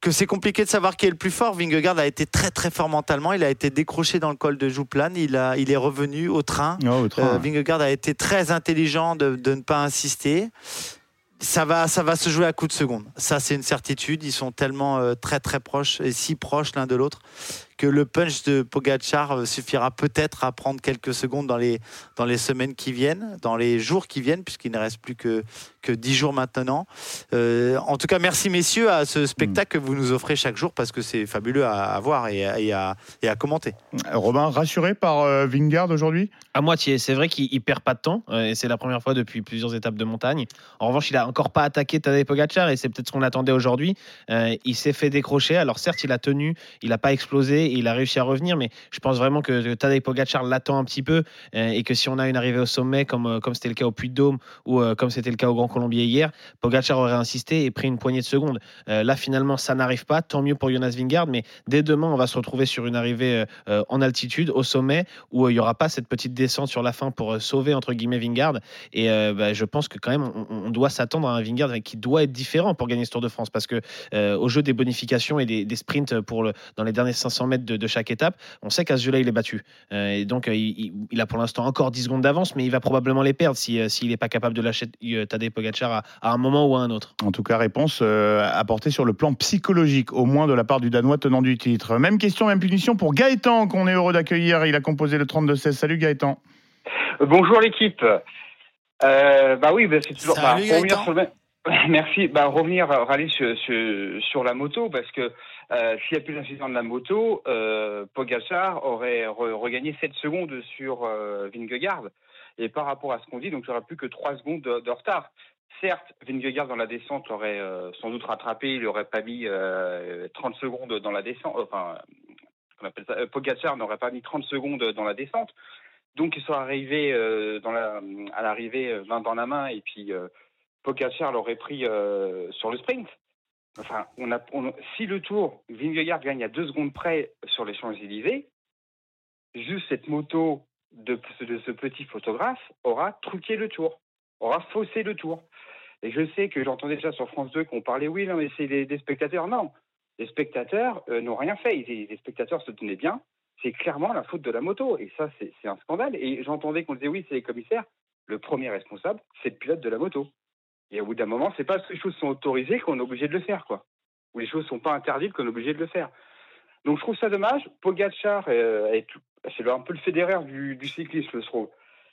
que c'est compliqué de savoir qui est le plus fort. Vingegaard a été très très fort mentalement. Il a été décroché dans le col de Jouplan. Il a il est revenu au train. Oh, au train. Vingegaard a été très intelligent de, de ne pas insister. Ça va, ça va se jouer à coups de seconde. Ça, c'est une certitude. Ils sont tellement euh, très très proches et si proches l'un de l'autre que le punch de Pogacar euh, suffira peut-être à prendre quelques secondes dans les, dans les semaines qui viennent, dans les jours qui viennent, puisqu'il ne reste plus que, que 10 jours maintenant. Euh, en tout cas, merci messieurs à ce spectacle que vous nous offrez chaque jour parce que c'est fabuleux à, à voir et à, et à- et à commenter. Robin, rassuré par euh, Vingard aujourd'hui? À moitié. C'est vrai qu'il il perd pas de temps euh, et c'est la première fois depuis plusieurs étapes de montagne. En revanche, il a encore pas attaqué Tadej Pogacar et c'est peut-être ce qu'on attendait aujourd'hui. Euh, il s'est fait décrocher. Alors certes, il a tenu, il a pas explosé, il a réussi à revenir, mais je pense vraiment que Tadej Pogacar l'attend un petit peu euh, et que si on a une arrivée au sommet comme euh, comme c'était le cas au Puy de Dôme ou euh, comme c'était le cas au Grand Colombier hier, Pogacar aurait insisté et pris une poignée de secondes. Là, finalement, ça n'arrive pas. Tant mieux pour Jonas Vingard, mais dès demain, on va se retrouver sur une arrivée en altitude, au sommet, où il n'y aura pas cette petite descente sur la fin pour sauver entre guillemets Vingard. Et bah, je pense que quand même, on, doit s'attendre à un Vingard qui doit être différent pour gagner ce Tour de France, parce que au jeu des bonifications et des, sprints pour dans les derniers 500 mètres de, de chaque étape, on sait qu'à ce jeu-là, il est battu. Euh, et donc, euh, il, a pour l'instant encore 10 secondes d'avance, mais il va probablement les perdre si, euh, s'il n'est pas capable de lâcher euh, Tadej Pogacar à, à un moment ou à un autre. En tout cas, réponse euh, apportée sur le plan psychologique, au moins de la part du Danois tenant du titre. Même question, même punition pour Gaëtan, qu'on est heureux d'accueillir. Il a composé le 32-16. Salut Gaëtan. Bonjour l'équipe. Euh, bah oui, bah, c'est toujours Salut, *laughs* Merci. Bah, revenir euh, râler sur, la moto parce que euh, s'il n'y a plus d'incident de la moto, euh, Pogacar aurait re- regagné 7 secondes sur euh, Vingegaard. Et par rapport à ce qu'on dit, donc il n'y aura plus que 3 secondes de, retard. Certes, Vingegaard dans la descente l'aurait euh, sans doute rattrapé, il n'aurait pas mis euh, 30 secondes dans la descente. Enfin, qu'on appelle ça, Pogacar n'aurait pas mis 30 secondes dans la descente. Donc ils sont arrivés à l'arrivée main dans la main et puis Pogacar l'aurait pris euh, sur le sprint. Enfin, si le tour, Vingegaard gagne à deux secondes près sur les Champs-Élysées, juste cette moto de, ce petit photographe aura truqué le tour, aura faussé le tour. Et je sais que j'entendais déjà sur France 2 qu'on parlait, oui, mais c'est des, spectateurs. Non, les spectateurs euh, n'ont rien fait. Ils- les spectateurs se tenaient bien. C'est clairement la faute de la moto. Et ça, c'est un scandale. Et j'entendais qu'on disait, oui, c'est les commissaires. Le premier responsable, c'est le pilote de la moto. Et au bout d'un moment, c'est pas parce que les choses sont autorisées qu'on est obligé de le faire, quoi. Ou les choses sont pas interdites qu'on est obligé de le faire. Donc je trouve ça dommage. Pogacar euh, est c'est un peu le fédéraire du, du cyclisme, je trouve.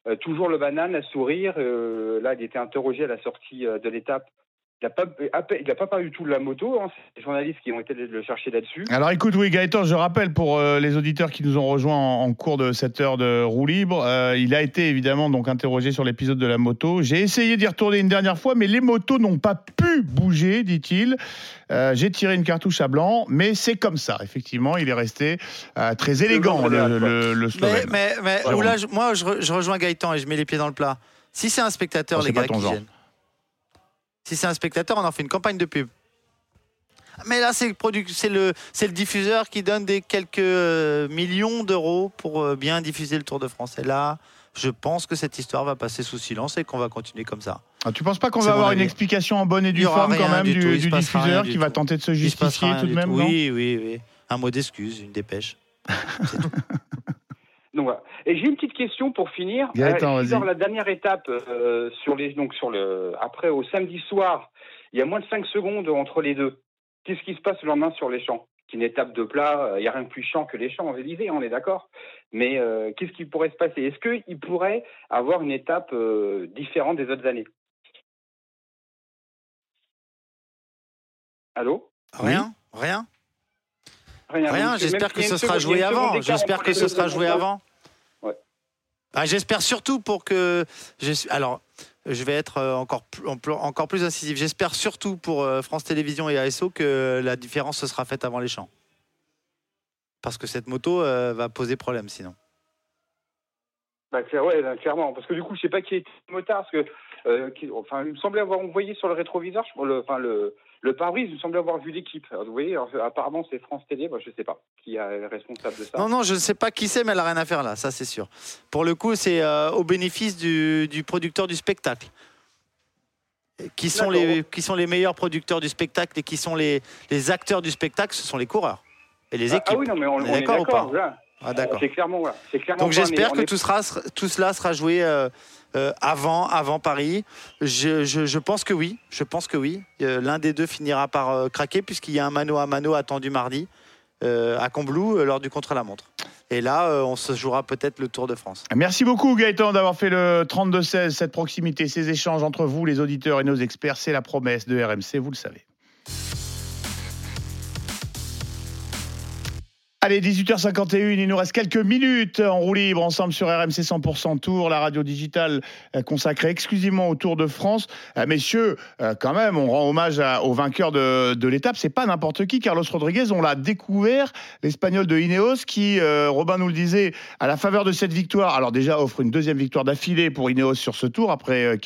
Euh, toujours le banane, à sourire. euh, là, il était interrogé à la sortie de l'étape. Il n'a pas, il a pas parlé du tout de la moto. hein. C'est les journalistes qui ont été le chercher là-dessus. Alors écoute, oui, Gaëtan, je rappelle pour euh, les auditeurs qui nous ont rejoints en, en cours de cette heure de roue libre, euh, il a été évidemment donc interrogé sur l'épisode de la moto. J'ai essayé d'y retourner une dernière fois, mais les motos n'ont pas pu bouger, dit-il. Euh, J'ai tiré une cartouche à blanc, mais c'est comme ça. Effectivement, il est resté euh, très élégant, le, le, le- le Mais, Slovène. mais, mais Voilà. oula, je- moi, je, re- je rejoins Gaëtan et je mets les pieds dans le plat. Si c'est un spectateur, Oh, c'est les pas gars, ton qui genre. Si c'est un spectateur, on en fait une campagne de pub. Mais là, c'est le, diffuseur qui donne des quelques euh, millions d'euros pour euh, bien diffuser le Tour de France. Et là, je pense que cette histoire va passer sous silence et qu'on va continuer comme ça. Ah, tu penses pas qu'on va avoir une explication en bonne et due forme quand même du diffuseur qui va tenter de se justifier tout de même, tout. Oui, oui, oui. Un mot d'excuse, une dépêche. *laughs* Donc voilà. Et j'ai une petite question pour finir. Gaëtan, Euh, vas-y. dans la dernière étape, euh, sur les, donc sur le, après au samedi soir, il y a moins de 5 secondes entre les deux. Qu'est-ce qui se passe le lendemain sur les champs? C'est une étape de plat. euh, Il n'y a rien de plus chiant que les champs en Élysée, on est d'accord? Mais euh, qu'est-ce qui pourrait se passer? Est-ce qu'il pourrait avoir une étape euh, différente des autres années? Allô? Rien? Rien? Rien. J'espère que ce sera joué avant. J'espère que ce sera joué avant. Ouais. Ah, J'espère surtout pour que. Alors, je vais être euh, encore plus, encore plus incisif. J'espère surtout pour euh, France Télévisions et ASO que la différence se sera faite avant les champs. Parce que cette moto euh, va poser problème sinon. Bah, ouais, clairement. Parce que du coup, je sais pas qui est motard. Parce que, euh, qui- enfin, il me semblait avoir envoyé sur le rétroviseur, le, enfin, le, le pare-brise, il me semblait avoir vu l'équipe. Vous voyez, apparemment, c'est France Télé. Moi, je sais pas qui est responsable de ça. Non, non, je ne sais pas qui c'est, mais elle n'a rien à faire là, ça c'est sûr. Pour le coup, c'est euh, au bénéfice du, du producteur du spectacle. Qui sont, les, qui sont les meilleurs producteurs du spectacle et qui sont les, les acteurs du spectacle, ce sont les coureurs et les Ah, équipes. ah oui, non, mais on, On on est d'accord ou pas. Ah, d'accord. C'est clairement, voilà. Clairement. Donc j'espère que est- tout, sera, tout cela sera joué euh, euh, avant, avant Paris. Je, je- je pense que oui. Je pense que oui. Euh, L'un des deux finira par euh, craquer puisqu'il y a un mano à mano attendu mardi euh, à Combloux euh, lors du contre-la-montre. Et là, euh, on se jouera peut-être le Tour de France. Merci beaucoup Gaëtan d'avoir fait le 32-16, cette proximité, ces échanges entre vous, les auditeurs et nos experts, c'est la promesse de RMC, vous le savez. Allez, 18h51, il nous reste quelques minutes en roue libre ensemble sur RMC 100% Tour, la radio digitale euh, consacrée exclusivement au Tour de France. Euh, messieurs, euh, quand même, on rend hommage à- au vainqueur de, de l'étape. C'est pas n'importe qui, Carlos Rodriguez. On l'a découvert, l'Espagnol de Ineos, qui, Robin nous le disait, à la faveur de cette victoire, alors déjà offre une deuxième victoire d'affilée pour Ineos sur ce Tour après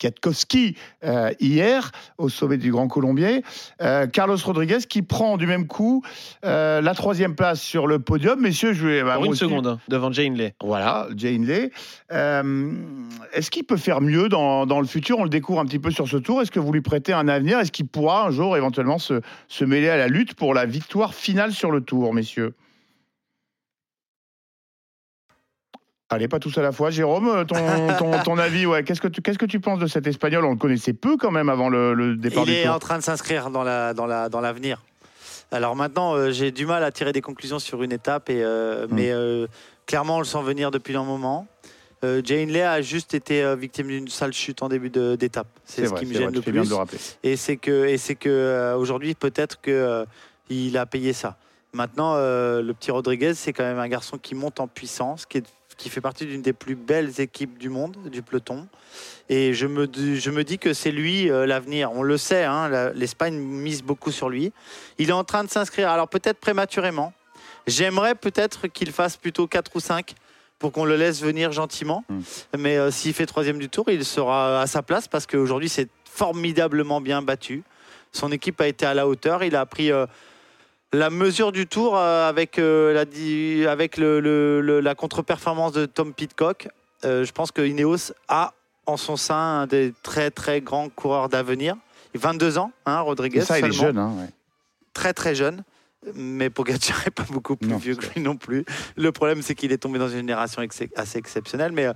Kwiatkowski euh, hier au sommet du Grand Colombier. Carlos Rodriguez qui prend du même coup la troisième place sur le podium. Messieurs, je vais. bah, Pour une aussi- seconde, hein, devant Jane Lay. Voilà, Jane Lay. Euh, Est-ce qu'il peut faire mieux dans, dans le futur? On le découvre un petit peu sur ce tour. Est-ce que vous lui prêtez un avenir? Est-ce qu'il pourra un jour éventuellement se, se mêler à la lutte pour la victoire finale sur le tour, messieurs? Allez, pas tous à la fois. Jérôme, ton, *laughs* ton, ton avis, ouais. qu'est-ce, que tu, qu'est-ce que tu penses de cet Espagnol? On le connaissait peu quand même avant le, le départ Il du est tour. en train de s'inscrire dans la dans la dans l'avenir. Alors maintenant, euh, j'ai du mal à tirer des conclusions sur une étape, et, euh, Hmm. mais euh, clairement, on le sent venir depuis un moment. Euh, Jane Lay a juste été euh, victime d'une sale chute en début d'étape. C'est, ce vrai, qui me gêne vrai, le bien de plus. le rappeler. Et c'est que et c'est que euh, aujourd'hui peut-être que il a payé ça. Maintenant, le petit Rodriguez, c'est quand même un garçon qui monte en puissance, qui, est- qui fait partie d'une des plus belles équipes du monde, du peloton. Et je me, dis- je me dis que c'est lui euh, l'avenir. On le sait, hein, la- l'Espagne mise beaucoup sur lui. Il est en train de s'inscrire, alors peut-être prématurément. J'aimerais peut-être qu'il fasse plutôt 4 ou 5 pour qu'on le laisse venir gentiment. Mm. Mais euh, s'il fait troisième du tour, il sera à sa place parce qu'aujourd'hui, c'est formidablement bien battu. Son équipe a été à la hauteur. Il a pris euh, la mesure du tour euh, avec, euh, la, di- avec le- le- le- la contre-performance de Tom Pitcock. Euh, je pense que Ineos a en son sein un des très très grands coureurs d'avenir. 22 ans, hein, Rodriguez. Ça, il est jeune. Hein, ouais. Très très jeune. Mais Pogacar *laughs* n'est pas beaucoup plus Non, vieux que lui non plus. Le problème, c'est qu'il est tombé dans une génération ex- assez exceptionnelle. Mais euh,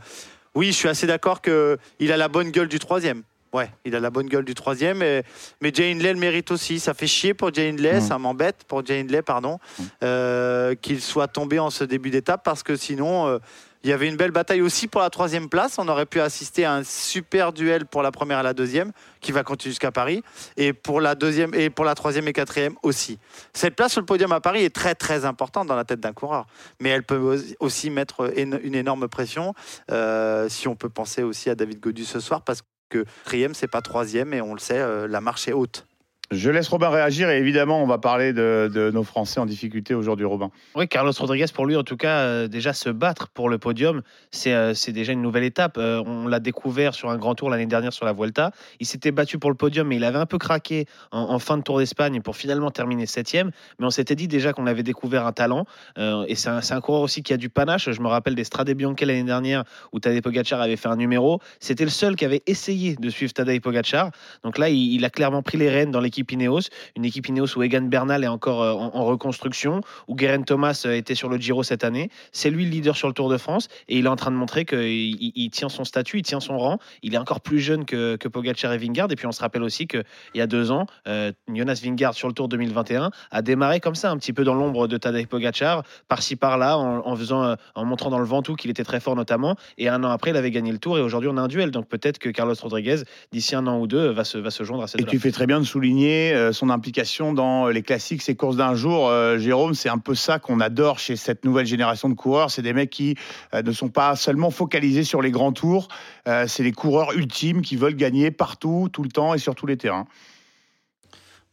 oui, je suis assez d'accord qu'il a la bonne gueule du troisième. Ouais, il a la bonne gueule du troisième. Et- mais Jay Hindley le mérite aussi. Ça fait chier pour Jay Hindley, Mm. ça m'embête pour Jay Hindley, pardon, euh, qu'il soit tombé en ce début d'étape parce que sinon, euh, il y avait une belle bataille aussi pour la troisième place. On aurait pu assister à un super duel pour la première et la deuxième, qui va continuer jusqu'à Paris, et pour la deuxième et pour la troisième et quatrième aussi. Cette place sur le podium à Paris est très très importante dans la tête d'un coureur, mais elle peut aussi mettre une énorme pression. euh, si on peut penser aussi à David Godu ce soir, parce que quatrième c'est pas troisième, et on le sait, euh, la marche est haute. Je laisse Robin réagir et évidemment, on va parler de, nos Français en difficulté aujourd'hui, Robin. Oui, Carlos Rodriguez, pour lui, en tout cas, euh, déjà se battre pour le podium, c'est euh, déjà une nouvelle étape. Euh, on l'a découvert sur un grand tour l'année dernière sur la Vuelta. Il s'était battu pour le podium, mais il avait un peu craqué en, fin de Tour d'Espagne pour finalement terminer septième. Mais on s'était dit déjà qu'on avait découvert un talent. Euh, et c'est un, un coureur aussi qui a du panache. Je me rappelle des Strade Bianche l'année dernière où Tadej Pogacar avait fait un numéro. C'était le seul qui avait essayé de suivre Tadej Pogacar. Donc là, il a clairement pris les rênes dans l'équipe Ineos. Une équipe Ineos où Egan Bernal est encore euh, en, en reconstruction, où Guerin Thomas euh, était sur le Giro cette année. C'est lui le leader sur le Tour de France et il est en train de montrer qu'il il- il tient son statut, il tient son rang. Il est encore plus jeune que, que Pogacar et Vingard. Et puis on se rappelle aussi qu'il y a deux ans, euh, Jonas Vingard sur le Tour 2021 a démarré comme ça, un petit peu dans l'ombre de Tadej Pogacar, par-ci par-là, en, en faisant, en montrant dans le Ventoux qu'il était très fort notamment. Et un an après, il avait gagné le Tour et aujourd'hui on a un duel. Donc peut-être que Carlos Rodriguez, d'ici un an ou deux, va se, va se joindre à ces Et tu fais très bien de souligner euh, son implication dans les classiques, ces courses d'un jour. Euh, Jérôme, c'est un peu ça qu'on adore chez cette nouvelle génération de coureurs. C'est des mecs qui euh, ne sont pas seulement focalisés sur les grands tours. Euh, c'est les coureurs ultimes qui veulent gagner partout, tout le temps et sur tous les terrains.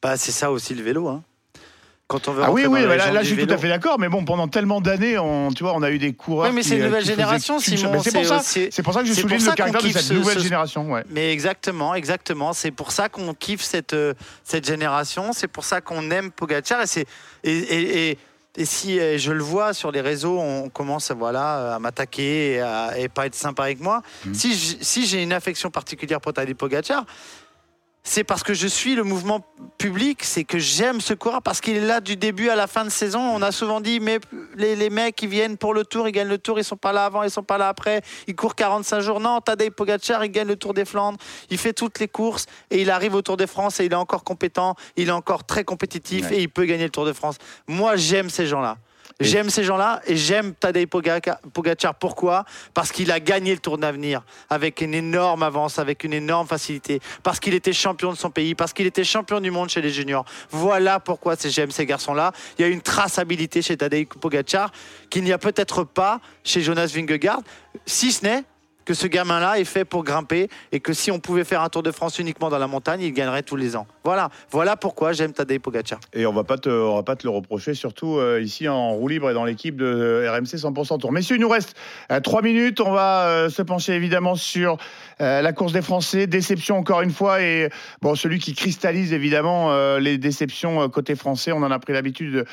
Bah, c'est ça aussi le vélo. Hein. Quand on veut Ah oui, oui, bah là, je suis tout à fait d'accord. Mais bon, pendant tellement d'années, on, tu vois, on a eu des coureurs. Oui, mais c'est une euh, nouvelle génération, Simon, c'est pour pour ça que je souligne le caractère de cette ce- nouvelle ce- génération. Ouais. Mais exactement, exactement. C'est pour ça qu'on kiffe cette, euh, cette génération. C'est pour ça qu'on aime Pogacar. Et, c'est, et, et, et, et si euh, je le vois sur les réseaux, on commence voilà, à m'attaquer et, à, pas être sympa avec moi. Si, j- si j'ai une affection particulière pour Tadej Pogacar, c'est parce que je suis le mouvement public, c'est que j'aime ce coureur parce qu'il est là du début à la fin de saison. On a souvent dit, mais les, les mecs qui viennent pour le tour, ils gagnent le tour, ils sont pas là avant, ils sont pas là après, ils courent 45 jours. Non, Tadej Pogacar, il gagne le Tour des Flandres, il fait toutes les courses et il arrive au Tour de France et il est encore compétent, il est encore très compétitif Ouais. et il peut gagner le Tour de France. Moi, j'aime ces gens-là. J'aime ces gens-là et j'aime Tadej Pogacar. Pourquoi? Parce qu'il a gagné le Tour d'avenir avec une énorme avance, avec une énorme facilité. Parce qu'il était champion de son pays, parce qu'il était champion du monde chez les juniors. Voilà pourquoi j'aime ces garçons-là. Il y a une traçabilité chez Tadej Pogacar qu'il n'y a peut-être pas chez Jonas Vingegaard, si ce n'est que ce gamin-là est fait pour grimper et que si on pouvait faire un Tour de France uniquement dans la montagne, il gagnerait tous les ans. Voilà, voilà pourquoi j'aime Tadej Pogacar. Et on va pas te, on va pas te le reprocher, surtout euh, ici en roue libre et dans l'équipe de euh, RMC 100% Tour. Messieurs, il nous reste euh, trois minutes. On va euh, se pencher évidemment sur la course des Français. Déception encore une fois et bon, celui qui cristallise évidemment les déceptions côté français. On en a pris l'habitude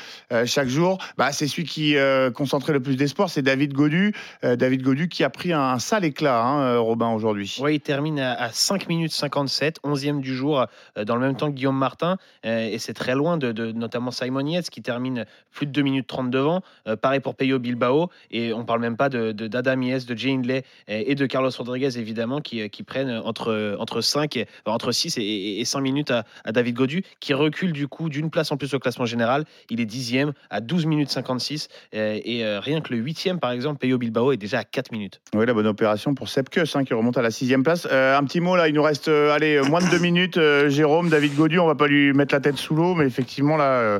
chaque jour. Bah, c'est celui qui concentrait le plus d'espoir, c'est David Godu. David Godu qui a pris un sale éclat, hein, euh, Robin aujourd'hui. Oui, il termine à, à 5 minutes 57, 11e du jour, euh, dans le même temps que Guillaume Martin. euh, et c'est très loin de, de- notamment Simon Yates qui termine plus de 2 minutes 30 devant. Pareil pour Peyo Bilbao. Et on parle même pas de, de- d'Adam Yates, de Jay Hindley et de Carlos Rodriguez, évidemment, qui, qui prennent entre, entre, 5 et, enfin, entre 6 et, et 5 minutes à, à David Godu, qui recule du coup d'une place en plus au classement général. Il est 10e à 12 minutes 56. euh, et euh, rien que le 8e, par exemple, Peyo Bilbao est déjà à 4 minutes. Oui, la bonne opération pour Sepp Kuss, hein, qui remonte à la sixième place. Euh, un petit mot là, il nous reste euh, allez, euh, moins de deux minutes. Euh, Jérôme, David Godu, on va pas lui mettre la tête sous l'eau, mais effectivement là,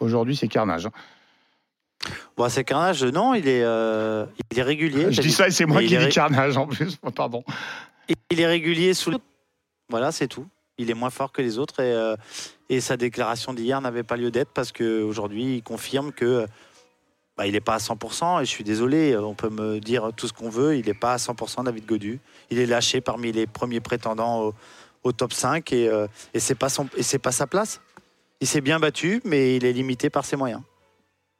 aujourd'hui c'est carnage. hein. Bon, c'est carnage, non, il est, il est régulier. Je dis ça et c'est moi Mais qui dis ré- carnage en plus. Pardon. Il est régulier sous le... Voilà, c'est tout. Il est moins fort que les autres et, et sa déclaration d'hier n'avait pas lieu d'être parce qu'aujourd'hui, il confirme que bah, il n'est pas à 100%. Et je suis désolé, on peut me dire tout ce qu'on veut, il n'est pas à 100% David Godu. Il est lâché parmi les premiers prétendants au, au top 5 et, euh, et c'est pas, son- et c'est pas sa place. Il s'est bien battu, mais il est limité par ses moyens.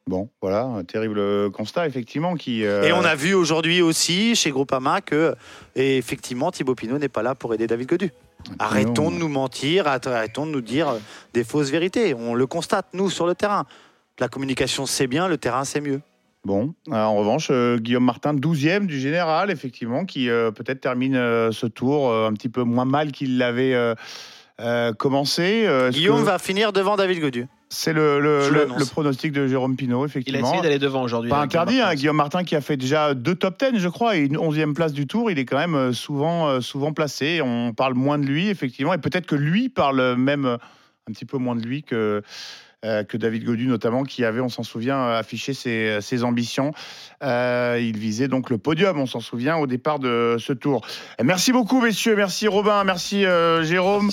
Bon, voilà, un terrible constat, effectivement. Qui, euh, Et on a vu aujourd'hui aussi chez Groupama que, et effectivement, Thibaut Pinot n'est pas là pour aider David Godu. Arrêtons de nous mentir, arrêtons de nous dire des fausses vérités. On le constate, nous, sur le terrain. La communication, c'est bien, le terrain, c'est mieux. Bon, euh, en revanche, euh, Guillaume Martin, 12e du général, effectivement, qui euh, peut-être termine euh, ce tour euh, un petit peu moins mal qu'il l'avait euh, euh, commencé. Euh, Guillaume que va finir devant David Godu. C'est le, le- Je le- l'annonce. le pronostic de Jérôme Pinault, Il a effectivement. essayé d'aller devant aujourd'hui. Pas interdit, Guillaume hein, Martin. Guillaume Martin qui a fait déjà deux top 10, je crois, et une onzième place du tour. Il est quand même souvent, souvent placé. On parle moins de lui, effectivement, et peut-être que lui parle même un petit peu moins de lui que, que David Godu, notamment, qui avait, on s'en souvient, euh, affiché ses, ses ambitions. Euh, il visait donc le podium, on s'en souvient, au départ de ce tour. Euh, Merci beaucoup, messieurs. Merci Robin, merci euh, Jérôme.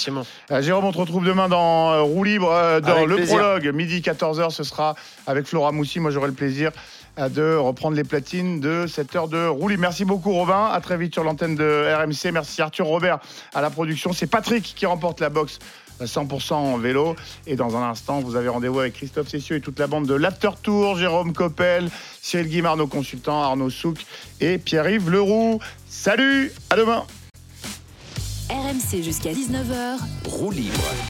Euh, Jérôme, on te retrouve demain dans euh, Roue Libre, euh, dans Avec le plaisir. prologue. Midi 14h, ce sera avec Flora Moussi. Moi, j'aurai le plaisir euh, de reprendre les platines de cette heure de Roue Libre. Merci beaucoup, Robin. À très vite sur l'antenne de RMC. Merci Arthur Robert à la production. C'est Patrick qui remporte la boxe. Euh, 100% en vélo. Et dans un instant, vous avez rendez-vous avec Christophe Cessieux et toute la bande de l'After Tour, Jérôme Coppel, Cyril Guimard, nos consultants, Arnaud Souk et Pierre-Yves Leroux. Salut, à demain. RMC jusqu'à 19h. Roue libre.